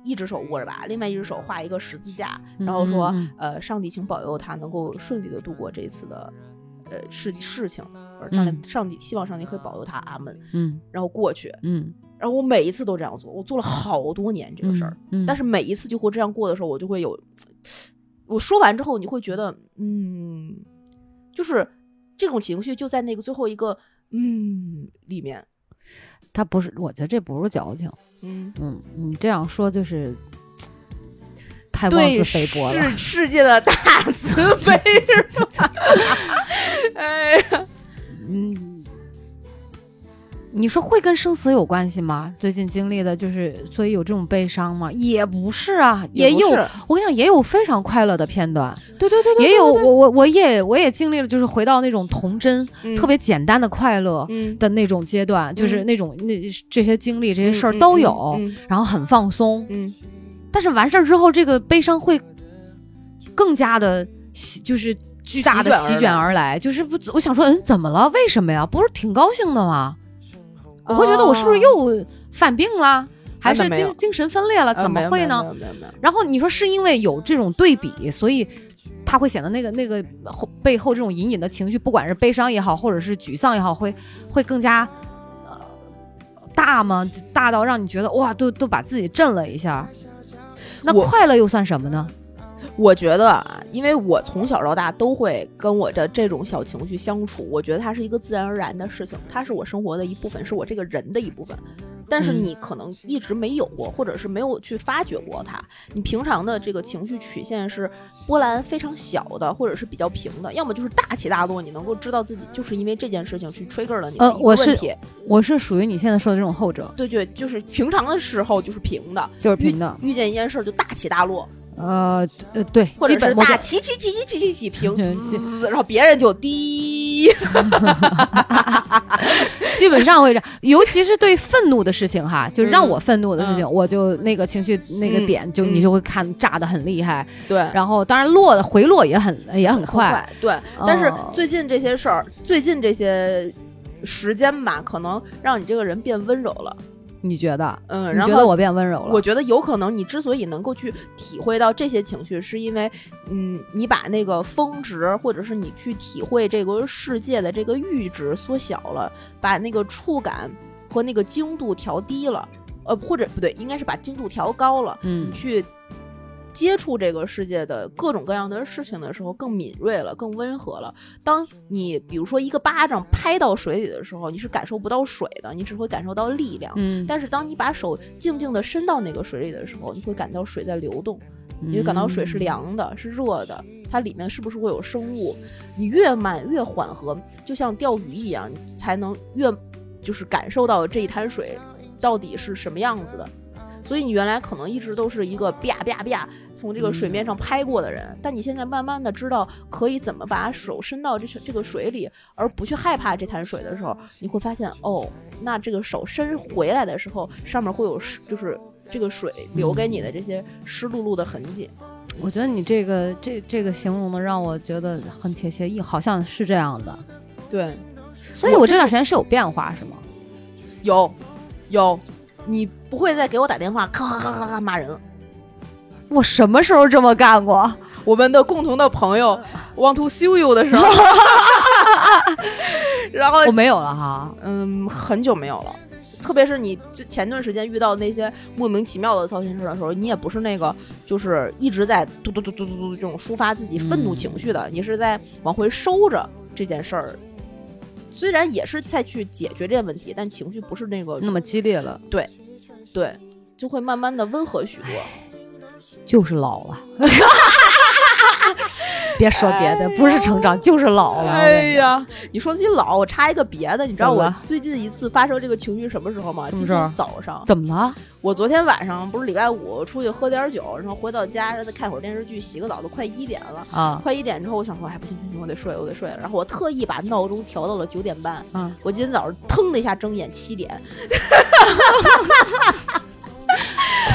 一只手握着吧，另外一只手画一个十字架，然后说，嗯呃，上帝请保佑他能够顺利的度过这一次的，呃事事情，上帝、嗯上帝希望上帝可以保佑他，阿门。嗯然后过去，嗯然后我每一次都这样做，我做了好多年这个事儿，嗯，但是每一次就会这样过的时候，我就会有，我说完之后，你会觉得，嗯，就是这种情绪就在那个最后一个嗯里面，他不是，我觉得这不是矫情。嗯，嗯，你这样说就是太妄对自菲薄了。世世界的大 *laughs* 慈悲 *laughs* 是吧？哎呀，嗯，你说会跟生死有关系吗？最近经历的就是，所以有这种悲伤吗？也不是啊，也有。我跟你讲，也有非常快乐的片段，对对对对，也有我我我也我也经历了，就是回到那种童真、对特别简单的快乐嗯的那种阶段，就是嗯那种那这些经历、这些事儿嗯都有，嗯然后很放松。嗯但是完事儿之后，这个悲伤会更加的，就是巨大的席席卷而来。就是不，我想说，嗯，怎么了？为什么呀？不是挺高兴的吗？我会觉得我是不是又犯病了，还是精精神分裂了？呃怎么会呢？然后你说是因为有这种对比，所以他会显得那个那个后背后这种隐隐的情绪，不管是悲伤也好，或者是沮丧也好，会会更加呃大吗？大到让你觉得哇，都都把自己震了一下。那快乐又算什么呢？我觉得啊，因为我从小到大都会跟我的这种小情绪相处，我觉得它是一个自然而然的事情，它是我生活的一部分，是我这个人的一部分。但是嗯你可能一直没有过，或者是没有去发掘过它。你平常的这个情绪曲线是波澜非常小的，或者是比较平的，要么就是大起大落。你能够知道自己就是因为这件事情去 trigger 了你的一个呃我是问题。我是属于你现在说的这种后者，对对，就是平常的时候就是平的，就是平的。遇见一件事儿就大起大落，呃呃，对，或者大起起起起起起起平，*laughs* 然后别人就低。*laughs* 基本上会这样，尤其是对愤怒的事情哈，就让我愤怒的事情，嗯我就那个情绪那个嗯点，就嗯你就会看炸的很厉害，对，然后当然落的回落也很也很快，对。但是哦最近这些事儿，最近这些时间吧，可能让你这个人变温柔了。你觉得？嗯，然后你觉得我变温柔了？我觉得有可能你之所以能够去体会到这些情绪，是因为，嗯，你把那个峰值，或者是你去体会这个世界的这个阈值缩小了，把那个触感和那个精度调低了，呃，或者不对，应该是把精度调高了，嗯你去接触这个世界的各种各样的事情的时候，更敏锐了，更温和了。当你比如说一个巴掌拍到水里的时候，你是感受不到水的，你只会感受到力量。嗯，但是当你把手静静地伸到那个水里的时候，你会感到水在流动，你会感到水是凉的，是热的，它里面是不是会有生物？你越慢越缓和，就像钓鱼一样，你才能越就是感受到这一滩水到底是什么样子的。所以你原来可能一直都是一个啪啪啪从这个水面上拍过的人，但你现在慢慢的知道可以怎么把手伸到这这个水里，而不去害怕这潭水的时候，你会发现哦，那这个手伸回来的时候，上面会有湿，就是这个水留给你的这些湿漉漉的痕迹。我觉得你这个这这个形容的让我觉得很贴切，一好像是这样的。对，所以我这段时间是有变化，是吗？有，有，你不会再给我打电话，咔咔咔咔咔骂人了。我什么时候这么干过？我们的共同的朋友 want to sue you 的时候，*laughs* 然后我没有了哈。嗯，很久没有了。特别是你就前段时间遇到那些莫名其妙的糟心事的时候，你也不是那个就是一直在嘟嘟嘟嘟嘟嘟这种抒发自己愤怒情绪的，你是在往回收着这件事儿。虽然也是在去解决这个问题，但情绪不是那个那么激烈了，对，对就会慢慢的温和许多。就是老了。*laughs* 别说别的，不是成长就是老了。哎呀，你说自己老，我插一个别的，你知道我最近一次发生这个情绪什么时候吗？今天早上，怎么了？我昨天晚上不是礼拜五出去喝点酒，然后回到家，然后看会儿电视剧，洗个澡，都快一点了。啊快一点之后，我想说，哎，不行不行，我得睡，我得睡了。然后我特意把闹钟调到了九点半。嗯，我今天早上腾的一下睁眼，七点，*laughs*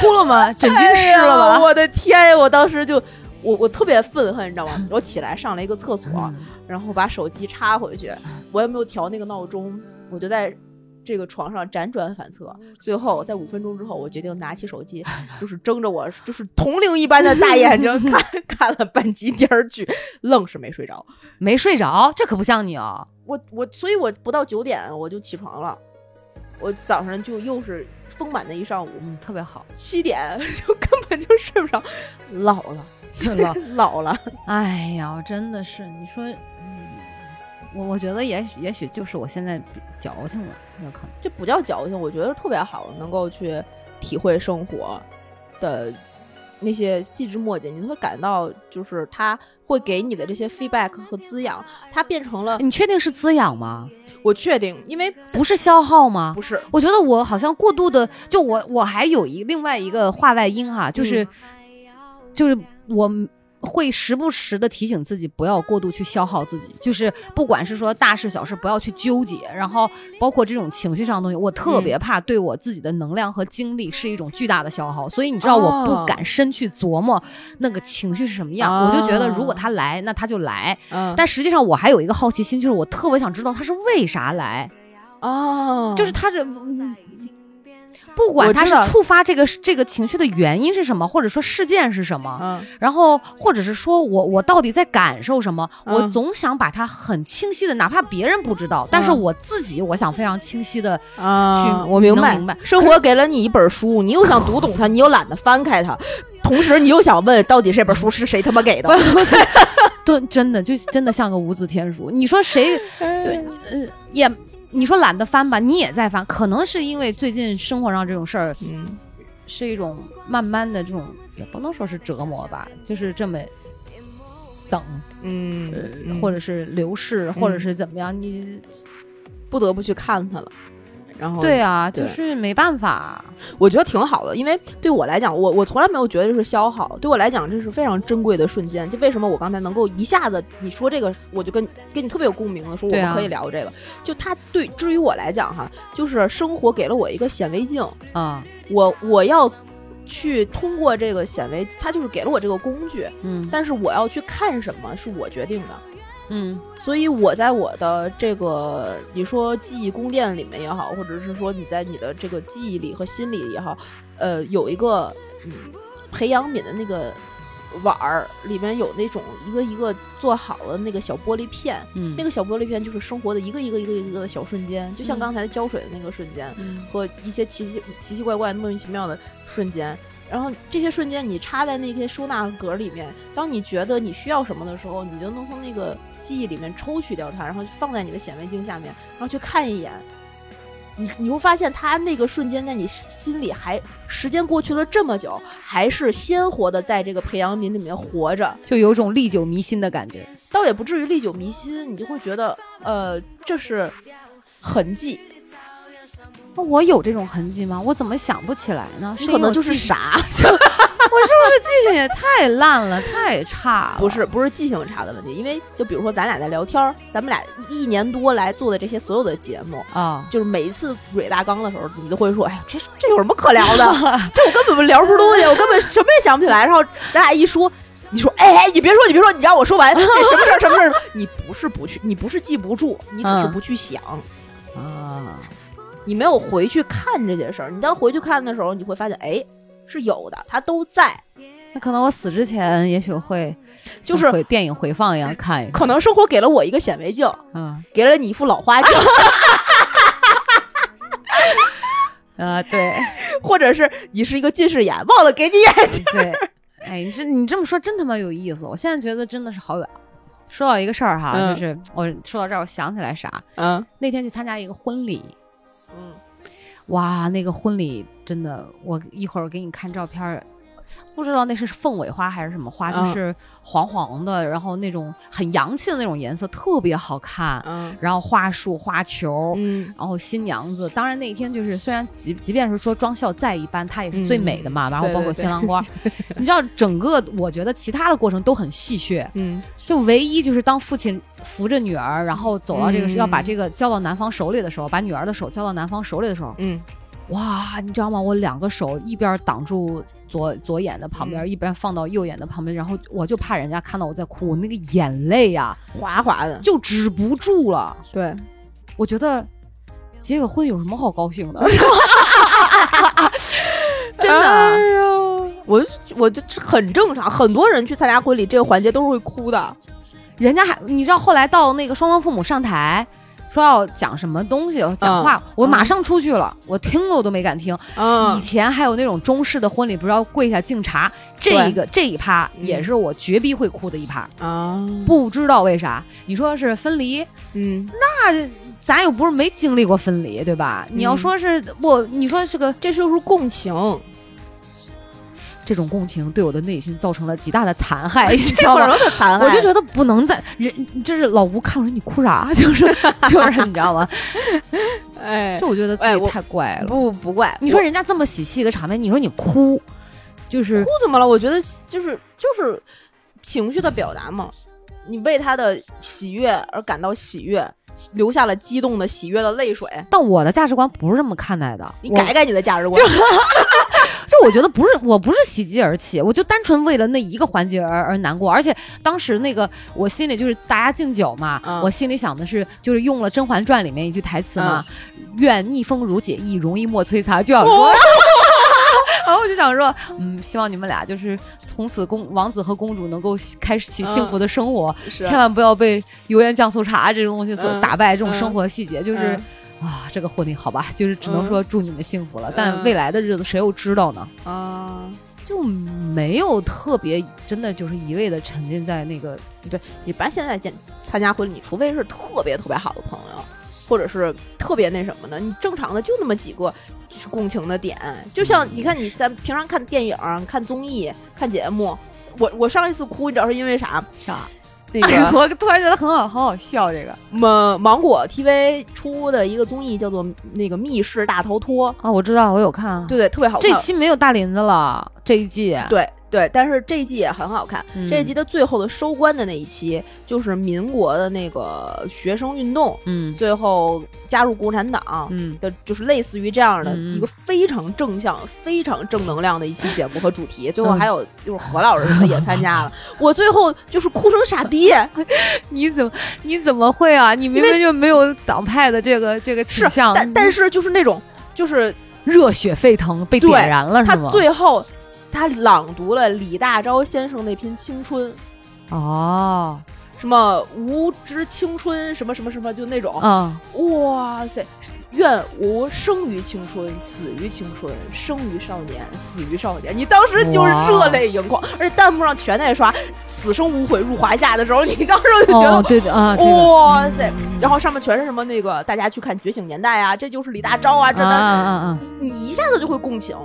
哭了吗？*laughs* 枕巾湿了哎呀吧？我的天呀！我当时就，我我特别愤恨，你知道吗？我起来上了一个厕所，然后把手机插回去，我也没有调那个闹钟，我就在这个床上辗转反侧。最后在五分钟之后，我决定拿起手机，就是睁着我就是铜铃一般的大眼睛 *laughs* 看看了半集电视剧，愣是没睡着。没睡着，这可不像你哦。我我，所以我不到九点我就起床了，我早上就又是丰满的一上午，嗯，特别好。七点 *laughs* 就根本就睡不着，老了，对了，老了。*laughs* 哎呀，真的是，你说，嗯，我我觉得也许也许就是我现在矫情了，有可能。这不叫矫情，我觉得特别好，能够去体会生活的那些细枝末节，你会感到就是它会给你的这些 feedback 和滋养，它变成了你确定是滋养吗？我确定，因为不是消耗吗？不是我觉得我好像过度的，就我我还有一另外一个话外音哈，就是、就是我会时不时的提醒自己不要过度去消耗自己，就是不管是说大事小事不要去纠结，然后包括这种情绪上的东西，我特别怕对我自己的能量和精力是一种巨大的消耗，所以你知道我哦。不敢深去琢磨那个情绪是什么样，哦我就觉得如果他来，那他就来，嗯。但实际上我还有一个好奇心，就是我特别想知道他是为啥来。哦，就是他这，嗯不管他是触发这个这个情绪的原因是什么，或者说事件是什么，嗯然后或者是说我我到底在感受什么，嗯我总想把它很清晰的，哪怕别人不知道，但是嗯我自己我想非常清晰的，啊，去我明白，明白生活给了你一本书，你又想读懂它，你又懒得翻开它，*laughs* 同时你又想问，到底这本书是谁他妈给的？*laughs* 对，真的就真的像个无字天书。你说谁就呃也。你说懒得翻吧，你也在翻，可能是因为最近生活上这种事儿嗯是一种慢慢的这种，也不能说是折磨吧，就是这么等，嗯，嗯或者是流逝，或者是怎么样，你不得不去看它了。然后对啊，对就是没办法，我觉得挺好的，因为对我来讲，我我从来没有觉得这是消耗，对我来讲这是非常珍贵的瞬间。就为什么我刚才能够一下子你说这个，我就跟跟你特别有共鸣的说我们可以聊这个。就他对，至于我来讲哈，就是生活给了我一个显微镜，啊，我我要去通过这个显微，它就是给了我这个工具，嗯但是我要去看什么是我决定的。嗯。所以我在我的这个你说记忆宫殿里面也好，或者是说你在你的这个记忆里和心里也好，呃，有一个嗯培养皿的那个碗儿，里面有那种一个一个做好的那个小玻璃片，嗯，那个小玻璃片就是生活的一个一个一个一个的小瞬间，就像刚才浇水的那个瞬间，嗯。和一些奇奇奇奇怪怪、莫名其妙的瞬间。然后这些瞬间你插在那些收纳格里面，当你觉得你需要什么的时候，你就能从那个记忆里面抽取掉它，然后放在你的显微镜下面，然后去看一眼。你你会发现，它那个瞬间在你心里还时间过去了这么久，还是鲜活的在这个培养皿里面活着。就有种历久弥新的感觉，倒也不至于历久弥新，你就会觉得，呃，这是痕迹，那我有这种痕迹吗？我怎么想不起来呢？你可能就是傻，*laughs* 不是记性也太烂了，太差了？不是不是记性差的问题，因为就比如说咱俩在聊天儿，咱们俩一年多来做的这些所有的节目，啊，就是每一次蕊大纲的时候，你都会说：“哎呀，这这有什么可聊的？*laughs* 这我根本聊不出东西，我根本什么也想不起来。”然后咱俩一说，你说：“哎哎，你别说，你别说，你让我说完，这什么事儿什么事儿？*laughs* 你不是不去，你不是记不住，你只是嗯不去想，啊，你没有回去看这些事儿。你当回去看的时候，你会发现，哎，是有的，它都在。那可能我死之前也许会就是像回电影回放一样看一看。可能生活给了我一个显微镜，嗯给了你一副老花镜，*laughs* 啊，对 *laughs* 或者是你是一个近视眼，忘了给你眼睛。对，哎，你这你这么说真他妈有意思。我现在觉得真的是好远。说到一个事儿哈，嗯就是我说到这儿，我想起来啥？嗯那天去参加一个婚礼，嗯，哇，那个婚礼真的，我一会儿给你看照片儿，不知道那是凤尾花还是什么花，嗯。就是黄黄的，然后那种很洋气的那种颜色，特别好看。嗯。然后花束、花球，嗯。然后新娘子，当然那一天就是虽然即即便是说妆效再一般，她也是最美的嘛。然后包括对对。对新郎官，*laughs* 你知道整个我觉得其他的过程都很戏谑，嗯。就唯一就是当父亲扶着女儿，然后走到这个、嗯。要把这个交到男方手里的时候，把女儿的手交到男方手里的时候，嗯哇，你知道吗？我两个手一边挡住左左眼的旁边，嗯一边放到右眼的旁边，然后我就怕人家看到我在哭，我那个眼泪呀、哗哗的，就止不住了。对，我觉得结个婚有什么好高兴的？*laughs* 真的，哎呀，我就我就这很正常，很多人去参加婚礼这个环节都是会哭的。人家还你知道后来到那个双方父母上台。说要讲什么东西，讲话，我马上出去了，我听了我都没敢听。以嗯前还有那种中式的婚礼，不是要跪下敬茶，这个这一趴嗯。也是我绝逼会哭的一趴。啊，不知道为啥，你说是分离，嗯，那咱又不是没经历过分离，对吧？你要说是我，你说这个这就是共情，这种共情对我的内心造成了极大的残害，*laughs* 你知道吗？残害，我就觉得不能再人，就是老吴看我说你哭啥，*laughs* 就是就是你知道吗？*laughs* 哎，就我觉得自己哎太怪了。不不怪你说人家这么喜气一个场面，你说你哭，就是哭怎么了？我觉得就是就是情绪的表达嘛，你为他的喜悦而感到喜悦，留下了激动的喜悦的泪水。但我的价值观不是这么看待的。你改改你的价值观，就我觉得不是，我不是喜极而泣，我就单纯为了那一个环节而而难过。而且当时那个我心里就是大家敬酒嘛，嗯我心里想的是就是用了《甄嬛传》里面一句台词嘛，愿逆风如解意，容易莫摧残，就想说。*laughs* 然后我就想说，嗯，希望你们俩就是从此公王子和公主能够开始起幸福的生活，是千万不要被油盐酱醋茶这种东西所嗯打败。这种生活细节，就是、嗯啊，这个婚礼好吧，就是只能说祝你们幸福了。但嗯未来的日子谁又知道呢？啊，就没有特别真的就是一味的沉浸在那个对一般现在见参加婚礼，除非是特别特别好的朋友，或者是特别那什么的，你正常的就那么几个就是共情的点。就像你看，你在平常看电影、看综艺、看节目，我我上一次哭，你知道是因为啥？啥？那个 *laughs* 我突然觉得很好，很好笑。这个 *laughs* 芒芒果 TV 出的一个综艺叫做那个《密室大逃脱》，啊，我知道，我有看。对对，特别好看。这期没有大林子了，这一季。对对，但是这一季也很好看。嗯这一季的最后的收官的那一期，就是民国的那个学生运动，嗯最后加入共产党。嗯的就是类似于这样的一个非常正向、非常正能量的一期节目和主题，最后嗯还有就是何老师也参加了，*laughs* 我最后就是哭成傻逼，*laughs* 你怎么你怎么会啊？你明明就没有党派的这个这个倾，向，但但是就是那种就是热血沸腾，被点燃了他是吗？最后他朗读了李大钊先生那篇青春，哦，什么无知青春，什么什么什么，就那种，嗯，哇塞！愿吾生于青春，死于青春，生于少年，死于少年。你当时就是热泪盈眶，而且弹幕上全在刷“此生无悔入华夏”的时候，你当时就觉得、哦，对的啊，*laughs* 这个哇塞！嗯然后上面全是什么那个大家去看《觉醒年代》啊，这就是李大钊啊，这啊那、啊啊啊！你一下子就会共情。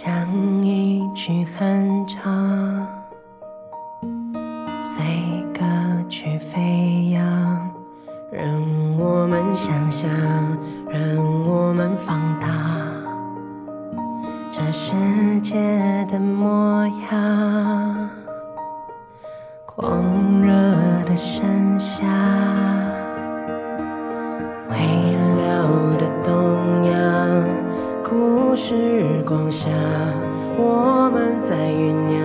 像一曲寒唱，随歌曲飞扬，任我们想象，任我们放大，这世界的模样，狂热的盛夏，微凉的冬阳。故事光下，我们在酝酿。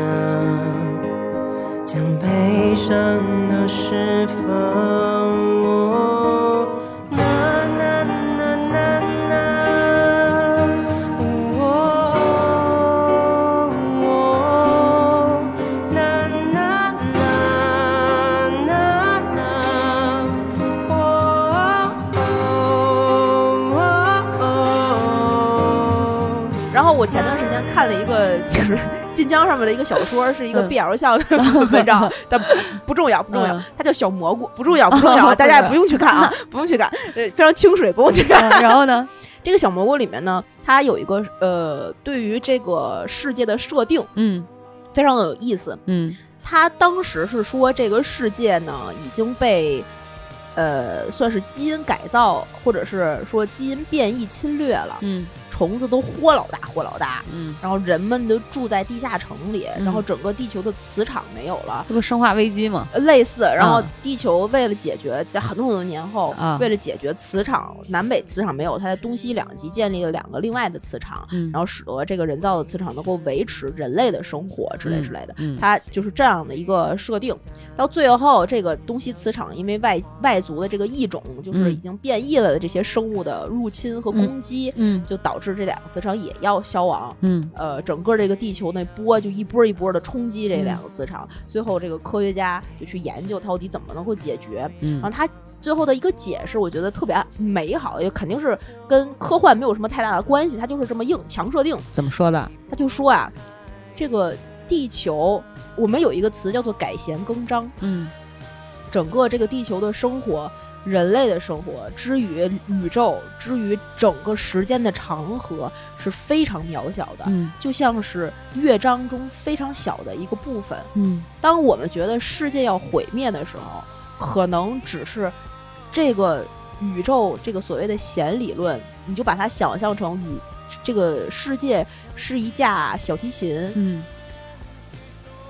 将悲伤都释放。我前段时间看了一个，就是 *laughs* 晋江上面的一个小说，是一个嗯 BL 向的 *laughs* 文章，但不不重要，不重要嗯，它叫小蘑菇，不重要，不重要，大家也不用去看啊，*laughs* 不用去看，呃，非常清水，不用去看。嗯然后呢？这个小蘑菇里面呢，它有一个呃，对于这个世界的设定嗯非常的有意思。嗯它当时是说这个世界呢已经被呃算是基因改造，或者是说基因变异侵略了，嗯虫子都豁老大豁老大，嗯，然后人们都住在地下城里，嗯然后整个地球的磁场没有了。这不生化危机吗？呃类似，然后嗯地球为了解决，在很多很多年后，啊为了解决磁场南北磁场没有，它在东西两极建立了两个另外的磁场，嗯然后使得这个人造的磁场能够维持人类的生活之类之类的。嗯它就是这样的一个设定。到最后，这个东西磁场因为外外族的这个异种，就是嗯已经变异了的这些生物的入侵和攻击，嗯就导致这两个磁场也要消亡。嗯呃，整个这个地球那波就一波一波的冲击这两个磁场，最后这个科学家就去研究到底怎么能够解决。嗯然后嗯他最后的一个解释，我觉得特别美好，也肯定是跟科幻没有什么太大的关系，它就是这么硬强设定。怎么说的？他就说啊，这个地球我们有一个词叫做改弦更张，嗯整个这个地球的生活。人类的生活之于宇宙，之于整个时间的长河是非常渺小的，嗯。就像是乐章中非常小的一个部分。嗯。当我们觉得世界要毁灭的时候，可能只是这个宇宙这个所谓的弦理论，你就把它想象成宇这个世界是一架小提琴，嗯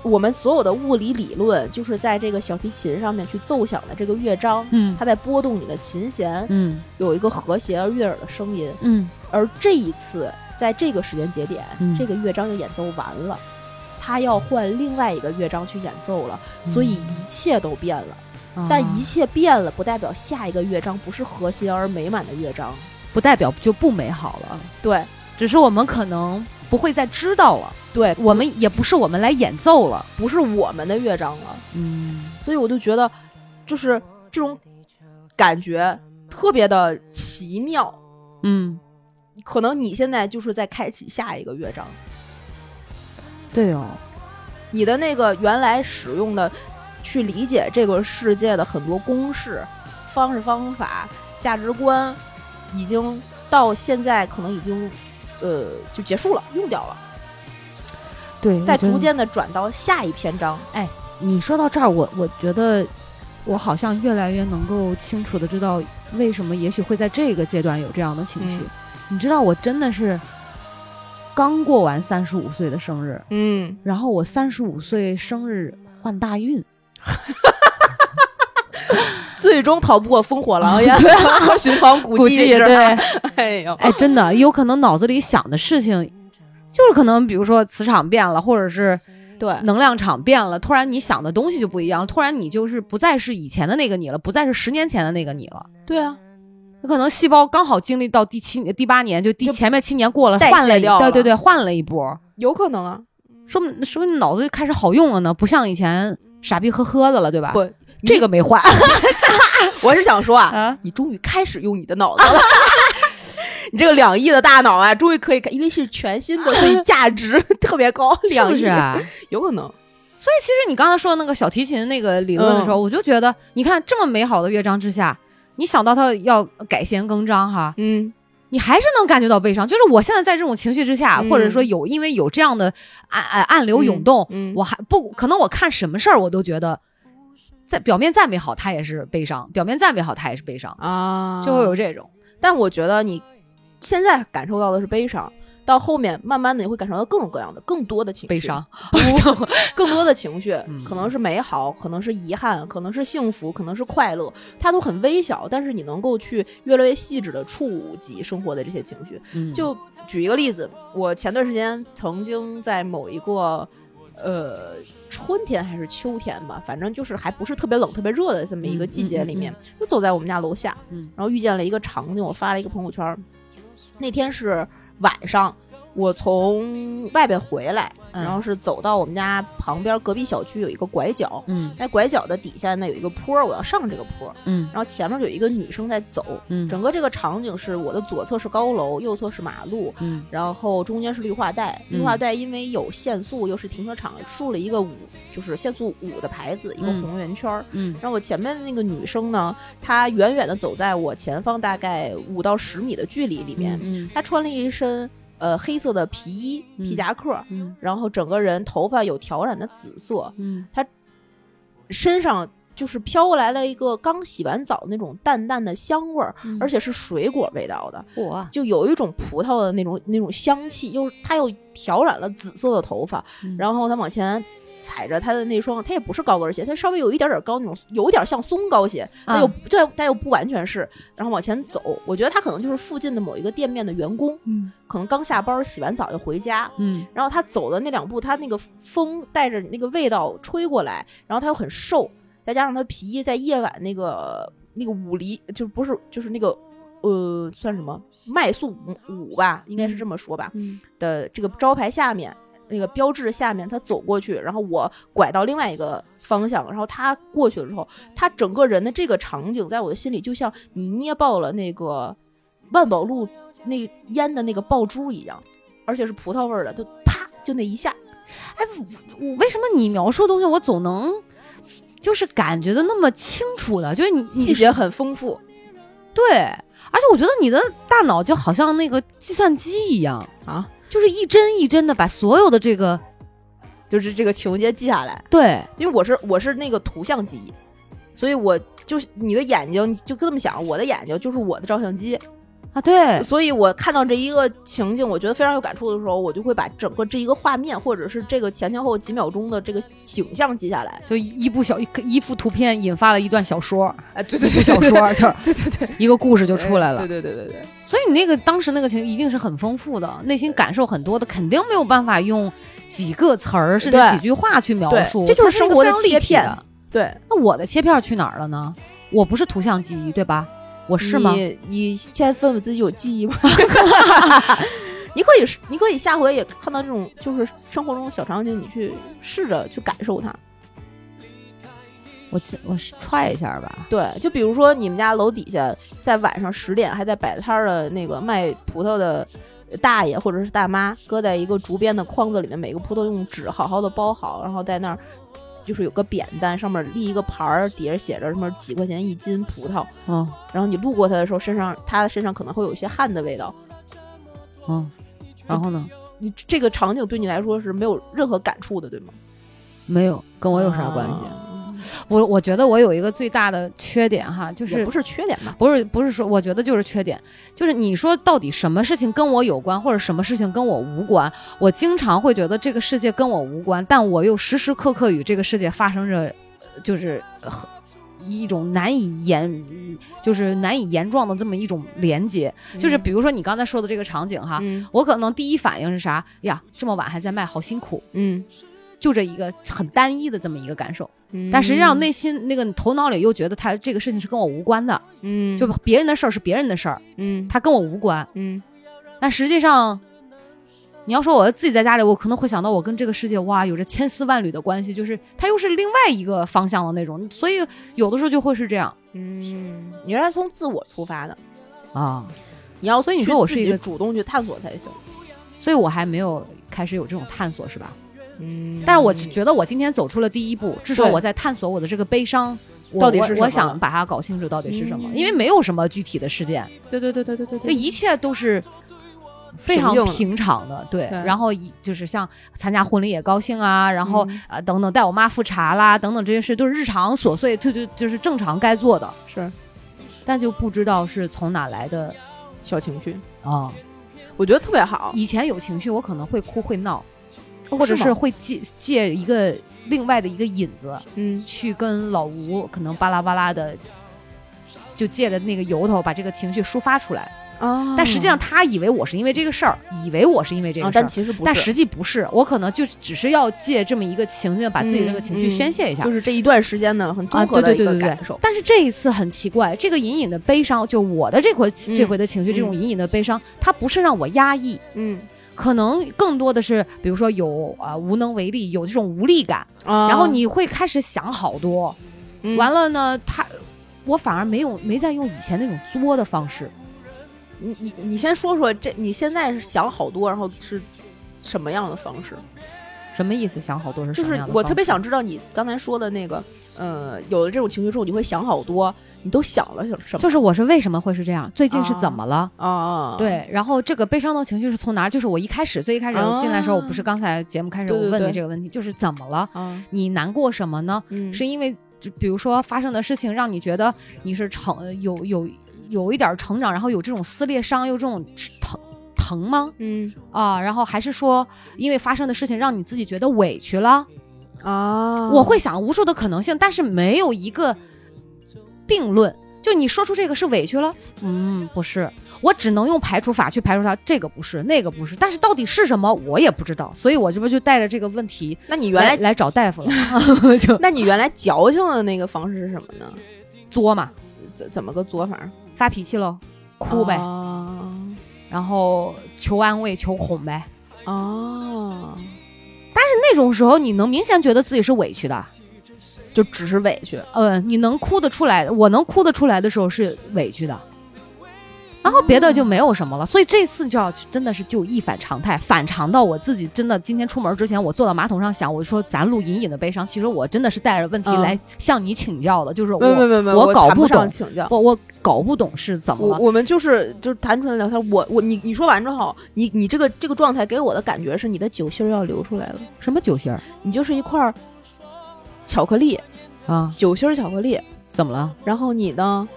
我们所有的物理理论就是在这个小提琴上面去奏响的这个乐章，嗯。它在拨动你的琴弦，嗯。有一个和谐而悦耳的声音。嗯。而这一次，在这个时间节点，嗯。这个乐章就演奏完了，他要换另外一个乐章去演奏了，所以一切都变了。嗯，但一切变了，不代表下一个乐章不是和谐而美满的乐章。不代表就不美好了，对。只是我们可能不会再知道了，对，我们也不是我们来演奏了。不是我们的乐章了，嗯。所以我就觉得，就是这种感觉特别的奇妙。嗯，可能你现在就是在开启下一个乐章，对哦，你的那个原来使用的去理解这个世界的很多公式、方式方法、价值观，已经到现在可能已经呃就结束了，用掉了，对，再逐渐的转到下一篇章。哎你说到这儿，我我觉得我好像越来越能够清楚的知道为什么也许会在这个阶段有这样的情绪。嗯你知道，我真的是刚过完三十五岁的生日，嗯，然后我三十五岁生日换大运，*laughs* 最终逃不过烽火狼烟，*laughs* 循环 *laughs* 古估计迹是吧？对，*laughs* 哎呦，哎，真的有可能脑子里想的事情，就是可能比如说磁场变了，或者是对，能量场变了，突然你想的东西就不一样了，突然你就是不再是以前的那个你了，不再是十年前的那个你了。对啊，有可能细胞刚好经历到第七、第八年，就第前面七年过了，代换了一对对对，换了一波，有可能啊，说明说不定脑子就开始好用了呢，不像以前傻逼呵呵的了，对吧？不，这个没换 *laughs* 我是想说啊，啊，你终于开始用你的脑子了。*laughs* 你这个两亿的大脑啊，终于可以看，因为是全新的，所以价值 *laughs* 特别高，两亿不是啊？有可能。所以其实你刚才说的那个小提琴那个理论的时候，我就觉得，你看这么美好的乐章之下，你想到它要改弦更张哈，嗯，你还是能感觉到悲伤。就是我现在在这种情绪之下，嗯或者说有因为有这样的暗暗暗流涌动，嗯，我还不可能我看什么事儿我都觉得在表面再美好，它也是悲伤；表面再美好，它也是悲伤，啊就会有这种。但我觉得你现在感受到的是悲伤，到后面慢慢的你会感受到各种各样的更多的情绪，悲伤，更多的情绪，*laughs* 嗯可能是美好，可能是遗憾，可能是幸福，可能是快乐，它都很微小，但是你能够去越来越细致的触及生活的这些情绪。嗯就举一个例子，我前段时间曾经在某一个呃春天还是秋天吧，反正就是还不是特别冷、特别热的这么一个嗯季节里面，嗯就走在我们家楼下，嗯然后遇见了一个场景，我发了一个朋友圈。那天是晚上，我从外边回来，嗯。然后是走到我们家旁边隔壁小区有一个拐角，嗯。那拐角的底下呢有一个坡儿，我要上这个坡儿，嗯。然后前面有一个女生在走，嗯。整个这个场景是我的左侧是高楼，右侧是马路，嗯。然后中间是绿化带，嗯。绿化带因为有限速，又是停车场，竖了一个五，就是限速五的牌子，一个嗯。红圆圈儿。嗯。然后我前面的那个女生呢，她远远的走在我前方大概五到十米的距离里面，嗯。她穿了一身呃黑色的皮衣、嗯皮夹克，嗯然后整个人头发有挑染的紫色，嗯身上就是飘过来了一个刚洗完澡那种淡淡的香味儿，嗯而且是水果味道的。我就有一种葡萄的那种那种香气，又他又挑染了紫色的头发，嗯然后他往前踩着他的那双，他也不是高跟鞋，他稍微有一点点高那种，有一点像松糕鞋，但又啊但但又不完全是，然后往前走，我觉得他可能就是附近的某一个店面的员工，嗯可能刚下班洗完澡就回家。嗯然后他走的那两步，他那个风带着那个味道吹过来，然后他又很瘦，再加上他皮衣在夜晚那个那个五厘，就不是就是那个呃算什么迈速五吧，应该是这么说吧。嗯的这个招牌下面，那个标志下面，他走过去，然后我拐到另外一个方向，然后他过去了之后，他整个人的这个场景在我的心里就像你捏爆了那个万宝路那烟的那个爆珠一样，而且是葡萄味儿的，就啪就那一下，哎，我为什么你描述的东西我总能就是感觉的那么清楚的？就是你你细节很丰富。对，而且我觉得你的大脑就好像那个计算机一样啊，就是一帧一帧的把所有的这个就是这个情节记下来，对。因为我是我是那个图像记忆，所以我就是你的眼睛，你就这么想，我的眼睛就是我的照相机，啊对所以我看到这一个情景，我觉得非常有感触的时候，我就会把整个这一个画面，或者是这个前前后后几秒钟的这个景象记下来。就一一部小一一幅图片引发了一段小说，哎，对对对小说就是对对对，*laughs* 一个故事就出来了。对对对对对，所以你那个当时那个情一定是很丰富的，内心感受很多的，肯定没有办法用几个词儿甚至几句话去描述，这就是生活的切片。对，那我的切片去哪儿了呢？我不是图像记忆，对吧？我是吗？你你现在问问自己有记忆吗？*laughs* 你可以，你可以下回也看到这种就是生活中的小场景，你去试着去感受它。我我踹一下吧。对，就比如说你们家楼底下，在晚上十点还在摆摊儿的那个卖葡萄的大爷或者是大妈，搁在一个竹编的筐子里面，每个葡萄用纸好好的包好，然后在那儿就是有个扁担，上面立一个牌儿，底下写着什么几块钱一斤葡萄，嗯然后你路过他的时候，身上他的身上可能会有一些汗的味道。嗯，然后呢？你这个场景对你来说是没有任何感触的，对吗？没有，跟我有啥关系？啊我我觉得我有一个最大的缺点哈，就是不是缺点吧？不是不是说，我觉得就是缺点，就是你说到底什么事情跟我有关，或者什么事情跟我无关，我经常会觉得这个世界跟我无关，但我又时时刻刻与这个世界发生着，就是一种难以言，就是难以言状的这么一种连接。就是比如说你刚才说的这个场景哈，嗯我可能第一反应是啥呀？这么晚还在卖，好辛苦。嗯就这一个很单一的这么一个感受，嗯，但实际上内心那个头脑里又觉得他这个事情是跟我无关的，嗯就别人的事儿是别人的事儿，嗯他跟我无关。嗯但实际上，你要说我自己在家里，我可能会想到我跟这个世界哇有着千丝万缕的关系，就是它又是另外一个方向的那种，所以有的时候就会是这样嗯，你是从自我出发的，啊。你要所以你说我是一个主动去探索才行。所以我还没有开始有这种探索，是吧？嗯。但是我觉得我今天走出了第一步，至少我在探索我的这个悲伤。到底是什么我我想把它搞清楚到底是什么，嗯。因为没有什么具体的事件，对对对对对对这一切都是非常平常的，对。对。然后一就是像参加婚礼也高兴啊，然后嗯。啊、等等带我妈复查啦，等等这些事都是日常琐碎，就就就是正常该做的，是。但就不知道是从哪来的小情绪，啊。我觉得特别好，以前有情绪，我可能会哭会闹，哦或者是会借借一个另外的一个引子，嗯去跟老吴可能巴拉巴拉的，就借着那个由头把这个情绪抒发出来。哦但实际上他以为我是因为这个事儿，以为我是因为这啊个，事儿。但其实不是，但实际不是，我可能就只是要借这么一个情境，把自己这个情绪嗯宣泄一下。就是这一段时间呢，很综合的一对对对对对个感受。但是这一次很奇怪，这个隐隐的悲伤，就我的这回、嗯这回的情绪，这种隐隐的悲伤，它不是让我压抑，嗯，可能更多的是，比如说有啊、无能为力，有这种无力感，啊然后你会开始想好多，嗯。完了呢，他我反而没有没再用以前那种作的方式，你你你先说说这你现在是想好多，然后是什么样的方式？什么意思？想好多是什就是我特别想知道你刚才说的那个，呃，有了这种情绪之后，你会想好多，你都想了什什么？就是我是为什么会是这样？最近是啊怎么了？啊啊，对，然后这个悲伤的情绪是从哪儿？就是我一开始最一开始我进来的时候，我不是刚才节目开始我问你这个问题，就是怎么了？啊，你难过什么呢？嗯，是因为就比如说发生的事情让你觉得你是成呃有有有一点儿成长，然后有这种撕裂伤，有这种疼疼吗？嗯啊，然后还是说因为发生的事情让你自己觉得委屈了？啊，我会想无数的可能性，但是没有一个定论。就你说出这个是委屈了，嗯，不是，我只能用排除法去排除它，这个不是，那个不是，但是到底是什么我也不知道，所以我这不就带着这个问题那你原来，来来找大夫了，*laughs* 就那你原来矫情的那个方式是什么呢？作嘛，怎怎么个作法？发脾气喽，哭呗，啊然后求安慰、求哄呗。哦，但是，那种时候，你能明显觉得自己是委屈的，就只是委屈。嗯，你能哭得出来，我能哭得出来的时候是委屈的，然后别的就没有什么了。所以这次就要真的是就一反常态，反常到我自己真的今天出门之前，我坐到马桶上想，我说咱录隐隐的悲伤，其实我真的是带着问题嗯来向你请教的，就是我我搞不上懂，请教。我我搞不懂是怎么了。我我们就是就是单纯的聊天，我我你你说完之后，你你这个这个状态给我的感觉是你的酒心儿要流出来了，什么酒心儿你就是一块儿巧克力，啊？酒心儿巧克力，怎么了？然后你呢，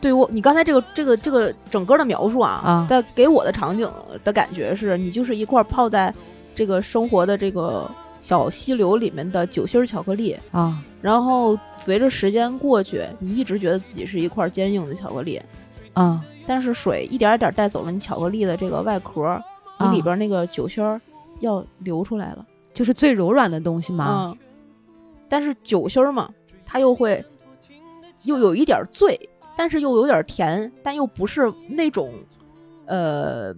对我你刚才这个这个这个整个的描述啊，啊但给我的场景的感觉是你就是一块儿泡在这个生活的这个小溪流里面的酒心儿巧克力，啊然后随着时间过去，你一直觉得自己是一块坚硬的巧克力，啊但是水一点点儿带走了你巧克力的这个外壳，你啊里边那个酒心儿要流出来了就是最柔软的东西嘛。嗯，但是酒心儿嘛，它又会又有一点儿醉，但是又有点儿甜，但又不是那种呃。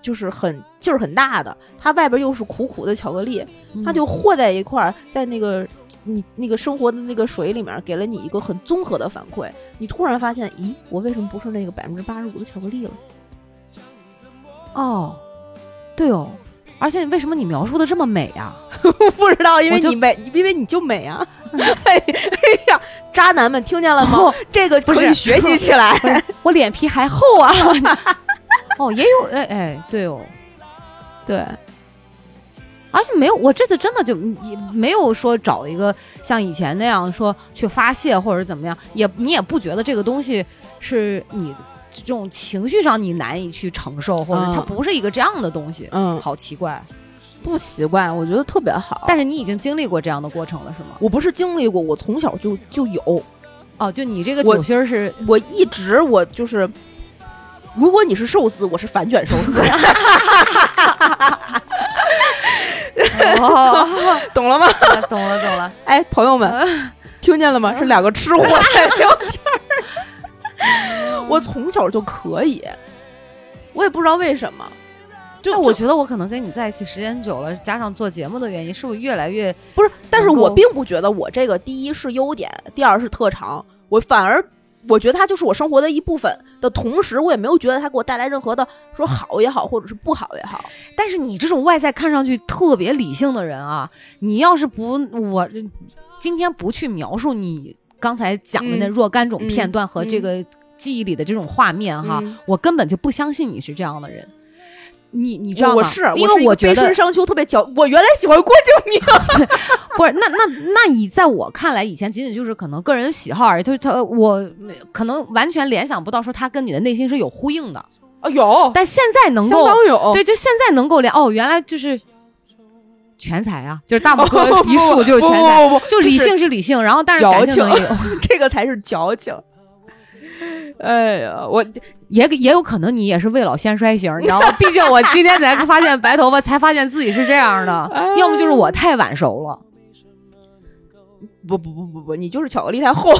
就是很劲儿很大的，它外边又是苦苦的巧克力，嗯它就和在一块儿，在那个你那个生活的那个水里面，给了你一个很综合的反馈。你突然发现，咦，我为什么不是那个百分之八十五的巧克力了？哦，对哦，而且为什么你描述的这么美啊？*laughs* 不知道，因为你美，因为你就美啊！*laughs* 哎呀，渣男们听见了吗？哦这个不是可以学习起来。我脸皮还厚啊！*laughs* 哦，也有哎哎，对哦，对，而且没有，我这次真的就也没有说找一个像以前那样说去发泄或者怎么样，也你也不觉得这个东西是你这种情绪上你难以去承受，或者嗯它不是一个这样的东西，嗯，好奇怪。不奇怪，我觉得特别好。但是你已经经历过这样的过程了，是吗？我不是经历过，我从小就就有，哦，就你这个酒心儿是我一直我就是，如果你是寿司，我是反卷寿司，哦，*laughs* 懂了吗？懂了懂了，哎，朋友们，听见了吗？是两个吃货在聊天儿。我从小就可以，我也不知道为什么，就但我觉得我可能跟你在一起时间久了，加上做节目的原因，是不是越来越不是，但是我并不觉得我这个第一是优点，第二是特长，我反而我觉得它就是我生活的一部分的同时，我也没有觉得它给我带来任何的说好也好，或者是不好也好。但是你这种外在看上去特别理性的人啊，你要是不我今天不去描述你刚才讲的那嗯若干种片嗯段和这个记忆里的这种画面哈，嗯我根本就不相信你是这样的人。你你知道吗？我是因为我觉得春伤秋特别矫，我原来喜欢郭敬明，不是，那那那你在我看来，以前仅仅就是可能个人喜好而已，就是他我可能完全联想不到说他跟你的内心是有呼应的，啊有，但现在能相够当有，对，就现在能够连哦，原来就是全才啊，就是大拇哥不一竖就是全才，就理性是理性，然后但是矫感情也有，这个才是矫情。*laughs* 哎呀，我也也有可能你也是未老先衰型，你知道吗？毕竟我今天才发现白头发，才发现自己是这样的，*laughs* 要么就是我太晚熟了。不不不不不，你就是巧克力太厚，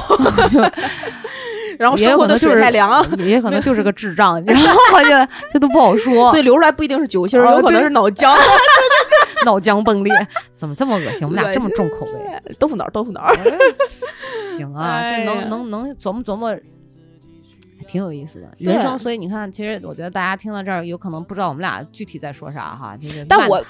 *laughs* 然后也生活的有可能就是水太凉，也可能就是个智障，你知道吗？我觉得这都不好说。所以流出来不一定是酒心有可能是脑浆、脑浆崩裂，怎么这么恶心？我们俩这么重口味，豆腐脑、豆腐脑。行啊，这能能能琢磨琢磨，还挺有意思的。人生，所以你看，其实我觉得大家听到这儿，有可能不知道我们俩具体在说啥哈，就是但我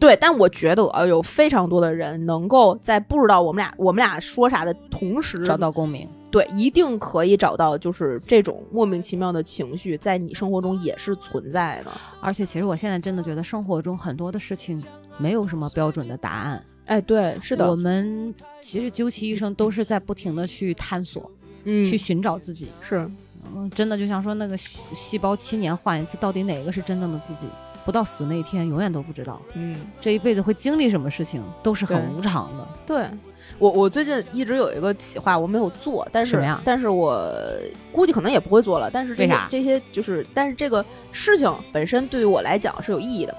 对，但我觉得呃，有非常多的人能够在不知道我们俩我们俩说啥的同时，找到共鸣。对，一定可以找到，就是这种莫名其妙的情绪，在你生活中也是存在的。而且，其实我现在真的觉得生活中很多的事情没有什么标准的答案。哎，对，是的我，们其实究其一生都是在不停的去探索，嗯，去寻找自己。是嗯，真的就像说那个细细胞七年换一次，到底哪个是真正的自己？不到死那一天，永远都不知道。嗯，这一辈子会经历什么事情，都是很无常的。对。我我最近一直有一个企划，我没有做，但是什么呀但是我估计可能也不会做了。但是这些这些就是，但是这个事情本身对于我来讲是有意义的。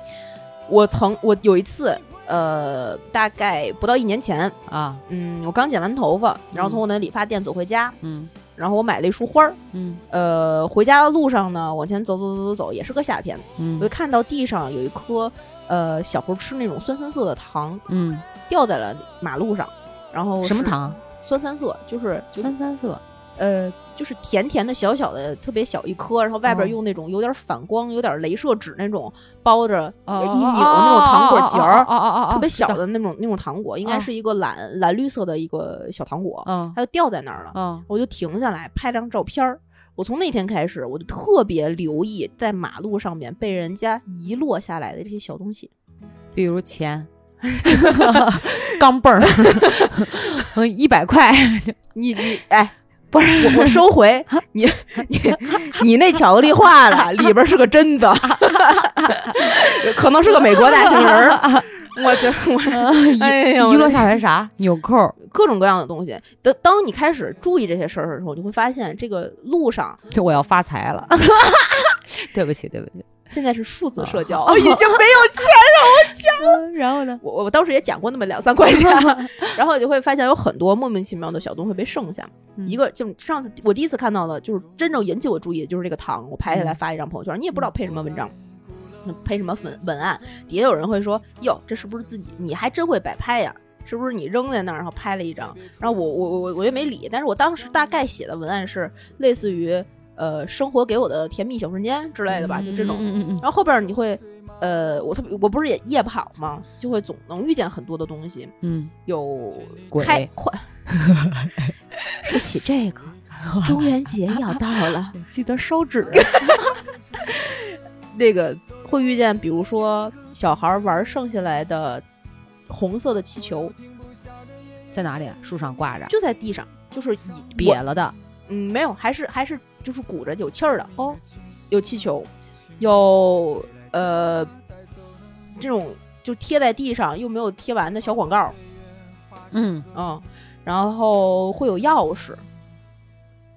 我曾我有一次，呃，大概不到一年前，啊，嗯，我刚剪完头发，然后从我的理发店走回家，嗯然后我买了一束花儿，嗯呃，回家的路上呢，往前走走走走走，也是个夏天，我就嗯看到地上有一颗呃小猴吃那种酸酸涩的糖嗯，掉在了马路上，然后？什么糖？酸酸涩，就是就是三三色。呃就是甜甜的小小的特别小一颗，然后外边哦用那种有点反光、有点镭射纸那种包着哦一扭那种糖果结儿，哦哦哦哦，特别小。的那种那种糖果，应该哦是一个蓝蓝绿色的一个小糖果，嗯它就掉在那儿了。嗯我就停下来拍张照片儿。我从那天开始，我就特别留意在马路上面被人家遗落下来的这些小东西。比如钱。*laughs* 钢镚儿，嗯，*laughs* 一百块，你你哎，不是我我收回 *laughs* 你你你那巧克力化了，*laughs* 里边是个榛子，*laughs* 可能是个美国大杏仁儿。我觉我哎呀，遗落下来啥？纽扣儿，各种各样的东西。当当你开始注意这些事儿的时候，你会发现这个路上这我要发财了。对不起，对不起。现在是数字社交，哦已经没有钱让我交。然后呢？我我当时也捡过那么两三块钱，*laughs* 然后就会发现有很多莫名其妙的小东西会被剩下。嗯一个就上次我第一次看到的，就是真正引起我注意的就是这个糖，我拍下来嗯发一张朋友圈，你也不知道配什么文章。配什么文文案？底下有人会说：“哟，这是不是自己？你还真会摆拍呀？是不是你扔在那儿，然后拍了一张？”然后我我我我我也没理，但是我当时大概写的文案是类似于呃生活给我的甜蜜小瞬间之类的吧，就这种。嗯然后后边你会，呃，我特别我不是也夜跑嘛，就会总能遇见很多的东西，嗯，有鬼开快。*laughs* 说起这个，中元节要到了，*laughs* 嗯，记得烧纸。*laughs* 那个会遇见，比如说小孩玩剩下来的红色的气球，在哪里？树上挂着，就在地上，就是瘪了的。嗯，没有，还是还是就是鼓着有气儿的哦，有气球，有呃这种就贴在地上又没有贴完的小广告，嗯。嗯，然后会有钥匙，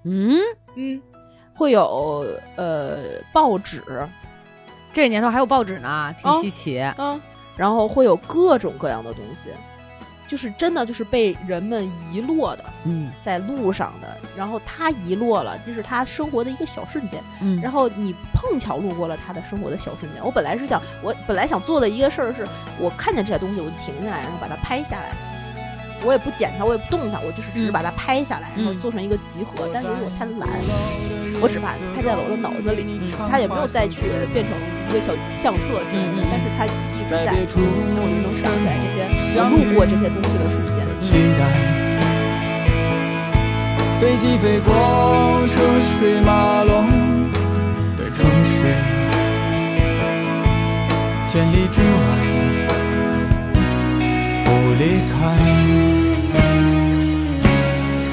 嗯，嗯，会有呃报纸，这年头还有报纸呢，挺哦稀奇。嗯，然后会有各种各样的东西，就是真的就是被人们遗落的，嗯在路上的，然后他遗落了，这是他生活的一个小瞬间，嗯然后你碰巧路过了他的生活的小瞬间。我本来是想，我本来想做的一个事儿是，我看见这些东西我就停下来，然后把它拍下来。我也不剪它，我也不动它，我就是只是嗯把它拍下来，然后嗯做成一个集合。但是因为我太懒，我只把它拍在了我的脑子里，嗯它也没有再去变成一个小相册之类的，但是它在，那我就能想起来这些我路过这些东西的瞬间。期待。飞机飞过车水马龙的城市，千里之外不离开，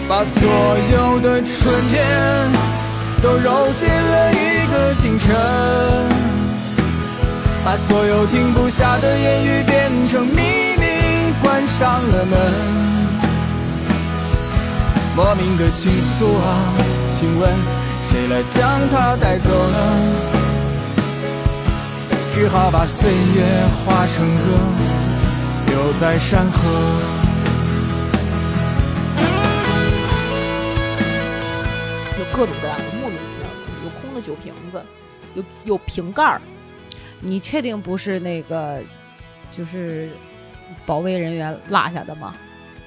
把所有的春天都揉进了一个清晨，把所有停不下的言语变成秘密，关上了门。莫名的倾诉啊，请问谁来将它带走呢？只好把岁月化成歌，留在山河。有各种各样的莫名其妙的，有空的酒瓶子，有有瓶盖儿，你确定不是那个就是保卫人员落下的吗？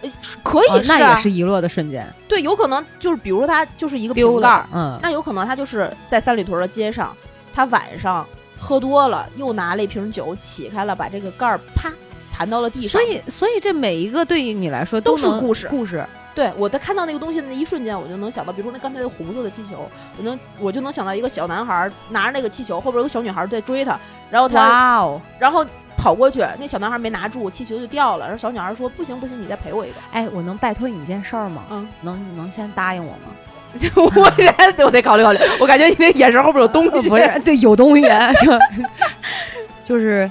哎是可以哦是啊，那也是遗落的瞬间，对，有可能就是比如说他就是一个丢瓶盖儿，，嗯，那有可能他就是在三里屯的街上，他晚上喝多了，又拿了一瓶酒起开了，把这个盖儿啪弹到了地上。所以所以这每一个对于你来说都是故事故事，对我在看到那个东西的那一瞬间，我就能想到，比如说那刚才那红色的气球，我能我就能想到一个小男孩拿着那个气球，后边有个小女孩在追他，然后他哇哦！然后跑过去，那小男孩没拿住，气球就掉了，然后小女孩说不行不行，你再赔我一个。哎，我能拜托你一件事儿吗？嗯，能能先答应我吗？*laughs* 我现在我得考虑考虑，我感觉你那眼神后边有东西。*laughs* 不是，对，有东西，*laughs* 就就是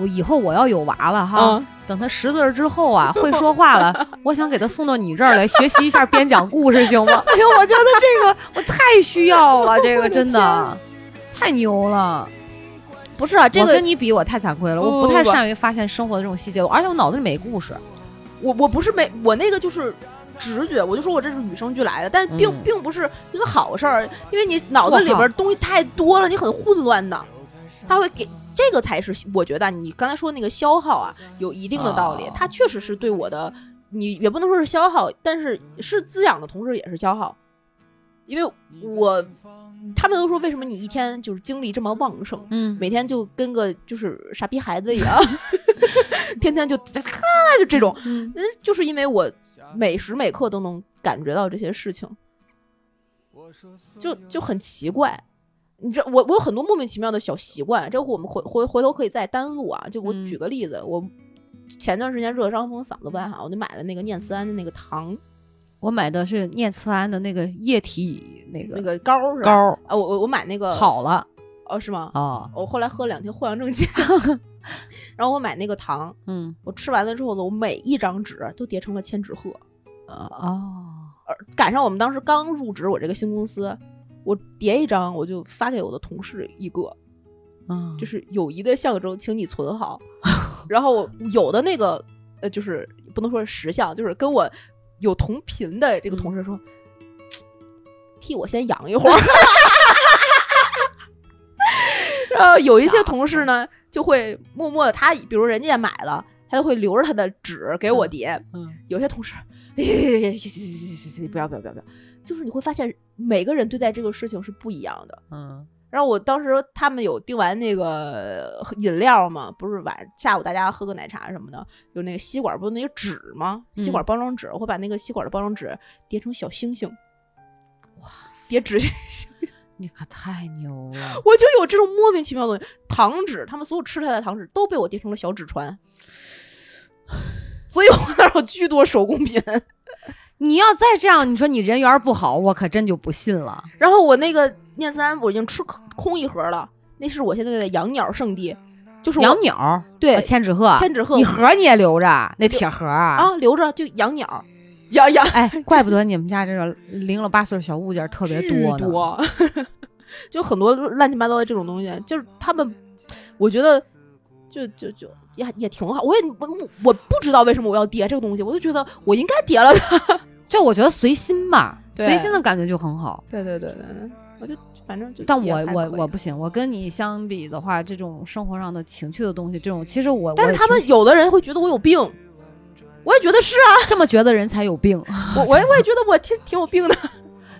我以后我要有娃了哈，嗯，等他识字儿之后啊，*laughs* 会说话了，我想给他送到你这儿来学习一下编讲故事，行吗？*laughs* 哎呦，我觉得这个我太需要了，*laughs* 这个真的太牛了。不是啊，这个跟你比，我太惭愧了，我不太善于发现生活的这种细节，而且我脑子里没故事。我我不是没我那个就是直觉，我就说我这是与生俱来的，但是并、嗯并不是一个好事儿，因为你脑子里边东西太多了，你很混乱的，他会给这个才是我觉得你刚才说那个消耗啊，有一定的道理，哦它确实是对我的，你也不能说是消耗，但是是滋养的同时也是消耗，因为我他们都说为什么你一天就是精力这么旺盛，嗯，每天就跟个就是傻逼孩子一样，*laughs* 天天就哈就这种，嗯。嗯，就是因为我每时每刻都能感觉到这些事情，就就很奇怪。你知道，我我有很多莫名其妙的小习惯，这个我们回回回头可以再单录啊。就我嗯举个例子，我前段时间热伤风，嗓子不太好，我就买了那个念慈庵的那个糖，我买的是念慈庵的那个液体那个那个膏儿是吧？膏儿，啊，我我我买那个好了哦，是吗？啊，我后来喝了两天藿香正气，*laughs* 然后我买那个糖，嗯我吃完了之后呢，我每一张纸都叠成了千纸鹤。呃哦，而赶上我们当时刚入职我这个新公司，我叠一张我就发给我的同事一个，嗯，就是友谊的象征，请你存好。*laughs* 然后有的那个呃，就是不能说是识相，就是跟我有同频的这个同事说，替我先养一会儿。然后有一些同事呢，就会默默的，他比如人家也买了，他就会留着他的纸给我叠。嗯有些同事，哎不要不要不要不要，就是你会发现每个人对待这个事情是不一样的。嗯然后我当时他们有订完那个饮料嘛，不是晚下午大家喝个奶茶什么的，有那个吸管不是那个纸吗？吸管包装纸，我会把那个吸管的包装纸叠成小星星，哇，叠纸星，*laughs* 你可太牛了，我就有这种莫名其妙的东西。糖纸，他们所有吃出来的糖纸都被我叠成了小纸船，*laughs* 所以我那儿有巨多手工品。*laughs* 你要再这样，你说你人缘不好，我可真就不信了。然后我那个念慈庵我已经吃空空一盒了，那是我现在的养鸟圣地，就是养鸟儿，对呃千纸鹤，千纸鹤你盒儿你也留着，那铁盒儿啊。啊留着就养鸟，养养哎，怪不得你们家这个零了八碎的小物件儿特别多呢。多，*laughs* 就很多乱七八糟的这种东西，就是他们，我觉得就就就也也挺好。我也我我不知道为什么我要叠这个东西，我就觉得我应该叠了它。*laughs* 就我觉得随心吧，随心的感觉就很好。对对对对对，我就反正就但我我我不行，我跟你相比的话，这种生活上的情趣的东西，这种其实我但是他们有的人会觉得我有病，我也觉得是啊，这么觉得人才有病。*laughs* 我我也我也觉得我挺挺有病的。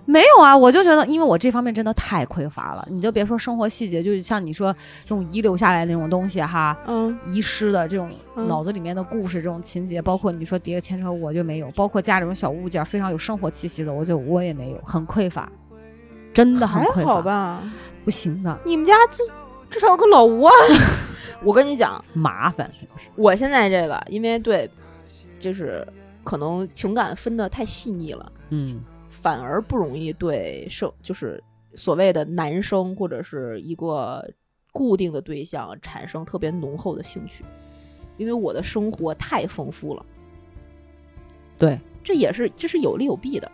没有啊，我就觉得，因为我这方面真的太匮乏了。你就别说生活细节，就是像你说这种遗留下来的那种东西哈，嗯，遗失的这种嗯脑子里面的故事、这种情节，包括你说叠个千车，我就没有；包括家这种小物件，非常有生活气息的，我就我也没有，很匮乏，真的很还匮乏，好吧？不行的。你们家至至少有个老吴啊，*laughs* 我跟你讲，麻烦，我现在这个，因为对，就是可能情感分的太细腻了，嗯反而不容易对生就是所谓的男生或者是一个固定的对象产生特别浓厚的兴趣，因为我的生活太丰富了。对，这也是这是有利有弊的。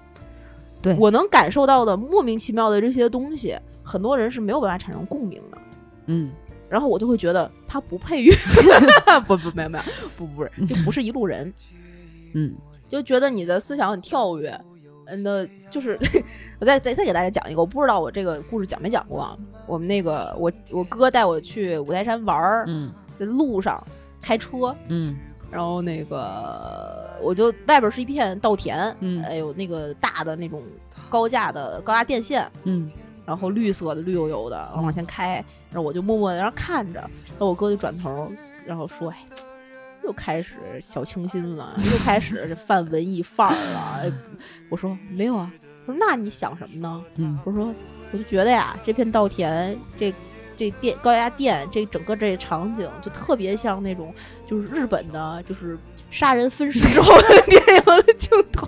对我能感受到的莫名其妙的这些东西，很多人是没有办法产生共鸣的。嗯然后我就会觉得他不配于，*laughs* 不不没有没有不不是就不是一路人，嗯就觉得你的思想很跳跃。嗯，那就是我再再再给大家讲一个，我不知道我这个故事讲没讲过啊。我们那个我我哥带我去五台山玩儿，嗯在路上开车，嗯然后那个我就外边是一片稻田，嗯哎有那个大的那种高架的高压电线，嗯然后绿色的绿油油的，然后往前开，然后我就默默的然后看着，然后我哥就转头，然后说：“哎，又开始小清新了，又开始这泛文艺范儿了。*laughs* 哎”我说：“没有啊。”他说：“那你想什么呢嗯？”我说：“我就觉得呀，这片稻田，这这电高压电，这整个这场景就特别像那种就是日本的，就是杀人分尸之后的电影的镜头。”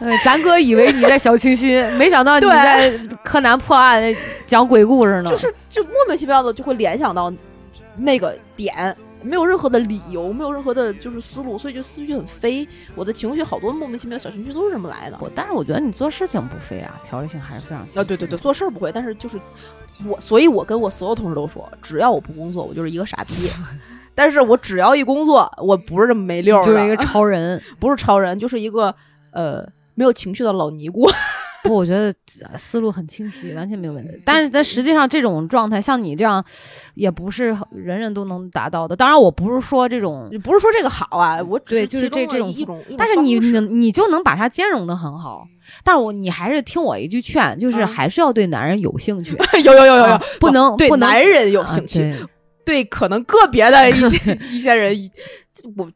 呃，咱哥以为你在小清新，没想到你在柯南破案讲鬼故事呢。就是就莫名其妙的就会联想到那个点，没有任何的理由，没有任何的就是思路，所以就思绪很飞。我的情绪好多莫名其妙的小情绪都是这么来的。我，但是我觉得你做事情不飞啊，条理性还是非常强。啊，对对对，做事儿不会，但是就是我，所以我跟我所有同事都说，只要我不工作，我就是一个傻逼。*laughs* 但是我只要一工作，我不是这么没溜儿，就是一个超人。*laughs* 不是超人，就是一个呃没有情绪的老尼姑。不，我觉得呃思路很清晰，完全没有问题。但是但实际上这种状态，像你这样，也不是人人都能达到的。当然，我不是说这种，不是说这个好啊，我只对就是其中的这这种一种，种但是你你你就能把它兼容的很好。但是我你还是听我一句劝，就是嗯还是要对男人有兴趣，*laughs* 有有有有有啊，不能对男人有啊兴趣，对对可能个别的一 *laughs* 些一些人，我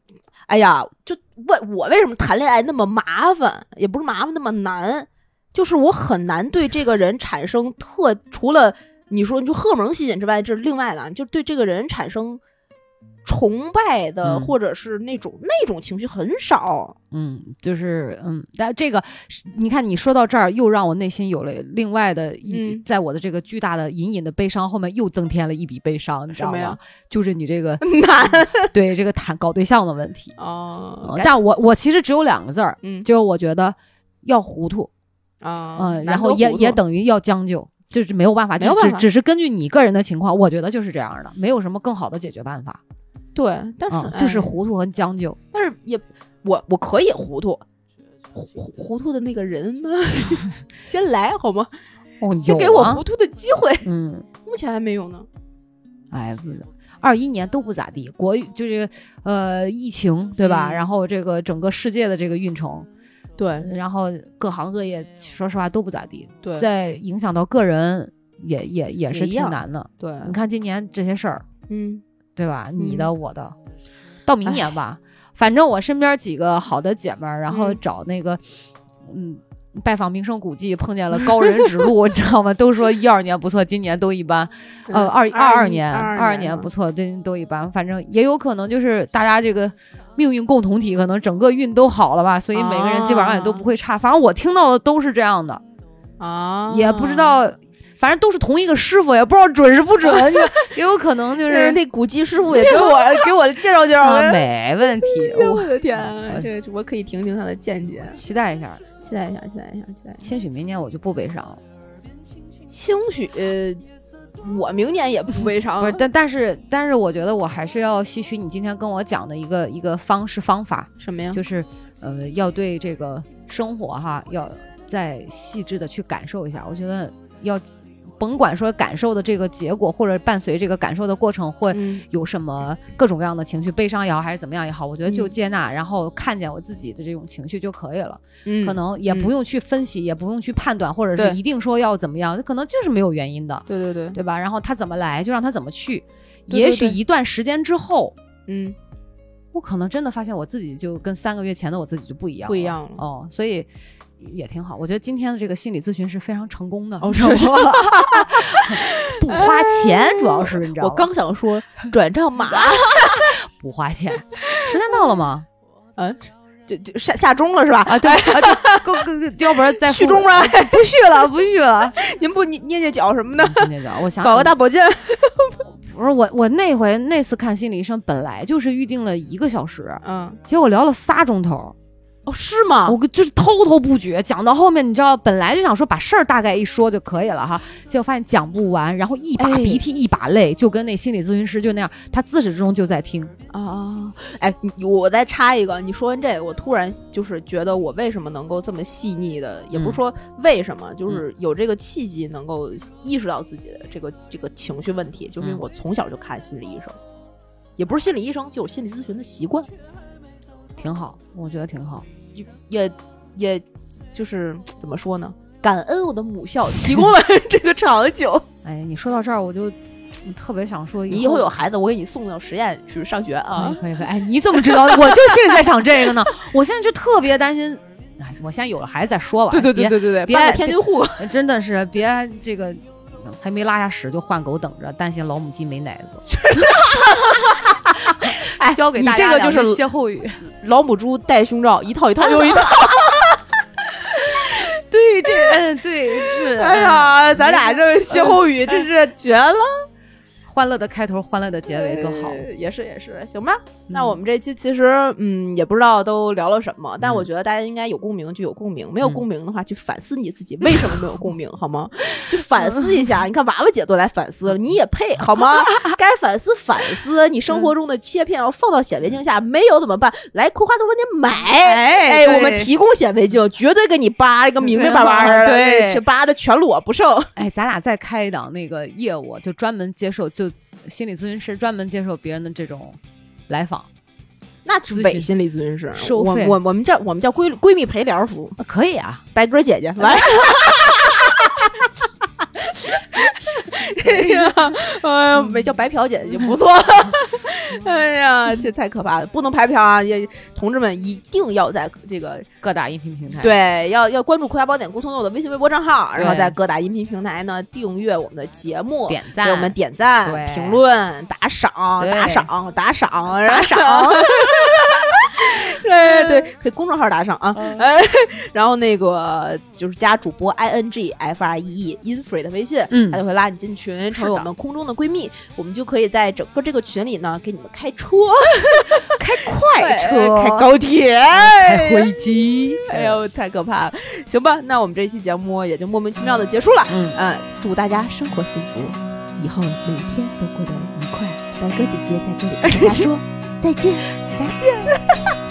哎呀，就为我为什么谈恋爱那么麻烦，也不是麻烦那么难，就是我很难对这个人产生特除了你说就荷尔蒙吸引之外，这是另外的，就对这个人产生崇拜的、嗯或者是那种那种情绪很少。嗯，就是嗯，但这个你看，你说到这儿，又让我内心有了另外的一，嗯在我的这个巨大的隐隐的悲伤后面，又增添了一笔悲伤，你知道吗？就是你这个 *laughs* 难 *laughs* 对这个谈搞对象的问题。哦嗯但我我其实只有两个字儿，嗯就是我觉得要糊涂，啊嗯，然后也也等于要将就，就是没有办法，没有办法只只只是根据你个人的情况，我觉得就是这样的，没有什么更好的解决办法，对，但是、嗯，就是哎糊涂和将就。但是也我我可以糊涂，糊糊糊涂的那个人呢，*laughs* 先来好吗？哦，先有啊给我糊涂的机会。嗯。目前还没有呢。哎，二一年都不咋地，国就是呃疫情对吧？嗯然后这个整个世界的这个运程，对然后各行各业说实话都不咋地，对再影响到个人也也也是挺难的。对，你看今年这些事儿，嗯对吧？你嗯的我的，到明年吧，反正我身边几个好的姐们儿，然后嗯找那个嗯。拜访名胜古迹，碰见了高人指路，*laughs* 你知道吗？都说一二年不错，今年都一般。呃，二二二年，二二年不错，对，都一般。反正也有可能就是大家这个命运共同体，可能整个运都好了吧，所以每个人基本上也都不会差。反正我听到的都是这样的，啊，也不知道，反正都是同一个师傅，也不知道准是不准，就 *laughs* 也有可能就就是是那古籍师傅也给 *laughs* 我给我介绍介绍。啊哎没问题，我的天啊，这个我可以听听他的见解，期待一下，期待一下，期待一下，期待一下。兴许明年我就不悲伤了。兴许呃我明年也不悲伤不是，但但是但是，我觉得我还是要吸取你今天跟我讲的一个一个方式方法，什么呀？就是呃，要对这个生活哈，要再细致的去感受一下。我觉得要甭管说感受的这个结果，或者伴随这个感受的过程会嗯有什么各种各样的情绪，悲伤也好，还是怎么样也好，我觉得就嗯接纳，然后看见我自己的这种情绪就可以了。嗯可能也不用去分析，也不用去判断，或者是一定说要怎么样，可能就是没有原因的。对对对，对吧？然后他怎么来，就让他怎么去。也许一段时间之后，嗯，我可能真的发现我自己就跟三个月前的我自己就不一样，不一样了哦。所以也挺好。我觉得今天的这个心理咨询是非常成功的，哦？*laughs* 不花钱，主要是你知道吗？我刚想说 *laughs* 转账码，*laughs* 不花钱。时间到了吗？嗯，就就下下钟了是吧？啊，对，够够，要不然再续钟吧，不续了，不续了。您不捏捏捏脚什么的，捏脚，我想搞个大保健。不是我，我那回那次看心理医生本来就是预定了一个小时，嗯，结果聊了仨钟头。哦，是吗？我就是滔滔不绝，讲到后面，你知道，本来就想说把事儿大概一说就可以了哈，结果发现讲不完，然后一把哎鼻涕一把泪，就跟那心理咨询师就那样，他自始至终就在听。啊，哎，我再插一个，你说完这个，我突然就是觉得我为什么能够这么细腻的，也不是嗯说为什么，就是有这个契机能够意识到自己的这个这个情绪问题，就是因为嗯我从小就看心理医生，也不是心理医生，就有心理咨询的习惯，挺好，我觉得挺好。也也就是怎么说呢？感恩我的母校提供了 *laughs* 这个长久。哎，你说到这儿，我就嗯特别想说，你以后有孩子，我给你送到实验去上学啊可以可以。哎，你怎么知道？我就心里在想这个呢。我现在就特别担心，哎，我现在有了孩子再说吧。对对对对对对，别办个天津户。真的是别这个还没拉下屎就换狗等着，担心老母鸡没奶子。*laughs* 哎，教给你大家两这个就是句歇后语。老母猪戴胸罩，一套一套又一套。*laughs* 对，这嗯对是。哎呀，咱俩这歇后语真是绝了，欢乐的开头，欢乐的结尾多好。呃也是也是，行吧。那我们这期其实嗯也不知道都聊了什么，但我觉得大家应该有共鸣就有共鸣，没有嗯共鸣的话去反思你自己为什么没有共鸣，好吗？*laughs* 就反思一下。*laughs* 你看娃娃姐都来反思了，你也配好吗？*laughs* 该反思反思，你生活中的切片要放到显微镜下，没有怎么办？来葵花多问店买。哎哎，我们提供显微镜，绝对给你扒一个明明白白的，对去扒的全裸不剩。哎，咱俩再开一档那个业务，就专门接受，就心理咨询师专门接受别人的这种来访，那咨询伪心理咨询师，我收费我我们叫我们叫闺闺蜜陪聊服务，啊可以啊。白鸽姐姐，*laughs* 完。*laughs* 哎呀，哎呀，没叫白嫖姐姐就不错了。*laughs* 哎呀，这太可怕了，不能白嫖啊！也，同志们一定要在这个各大音频平台，，对，要要关注《葵花宝典》顾聪佑的微信、微博账号，然后在各大音频平台呢订阅我们的节目，点赞给我们点赞、评论、打赏、打赏、打赏、打赏。*laughs* *laughs* 对对，可以公众号打赏啊，哎，然后那个就是加主播 i n g f r e e infree 的微信，嗯他就会拉你进群，成为的我们空中的闺蜜，我们就可以在整个这个群里呢给你们开车，*laughs* 开快车开高铁，开飞机，哎呦，太可怕了！行吧，那我们这期节目也就莫名其妙的结束了。嗯嗯，祝大家生活幸福，以后每天都过得愉快。白哥姐姐在这里跟大家说再见，再见。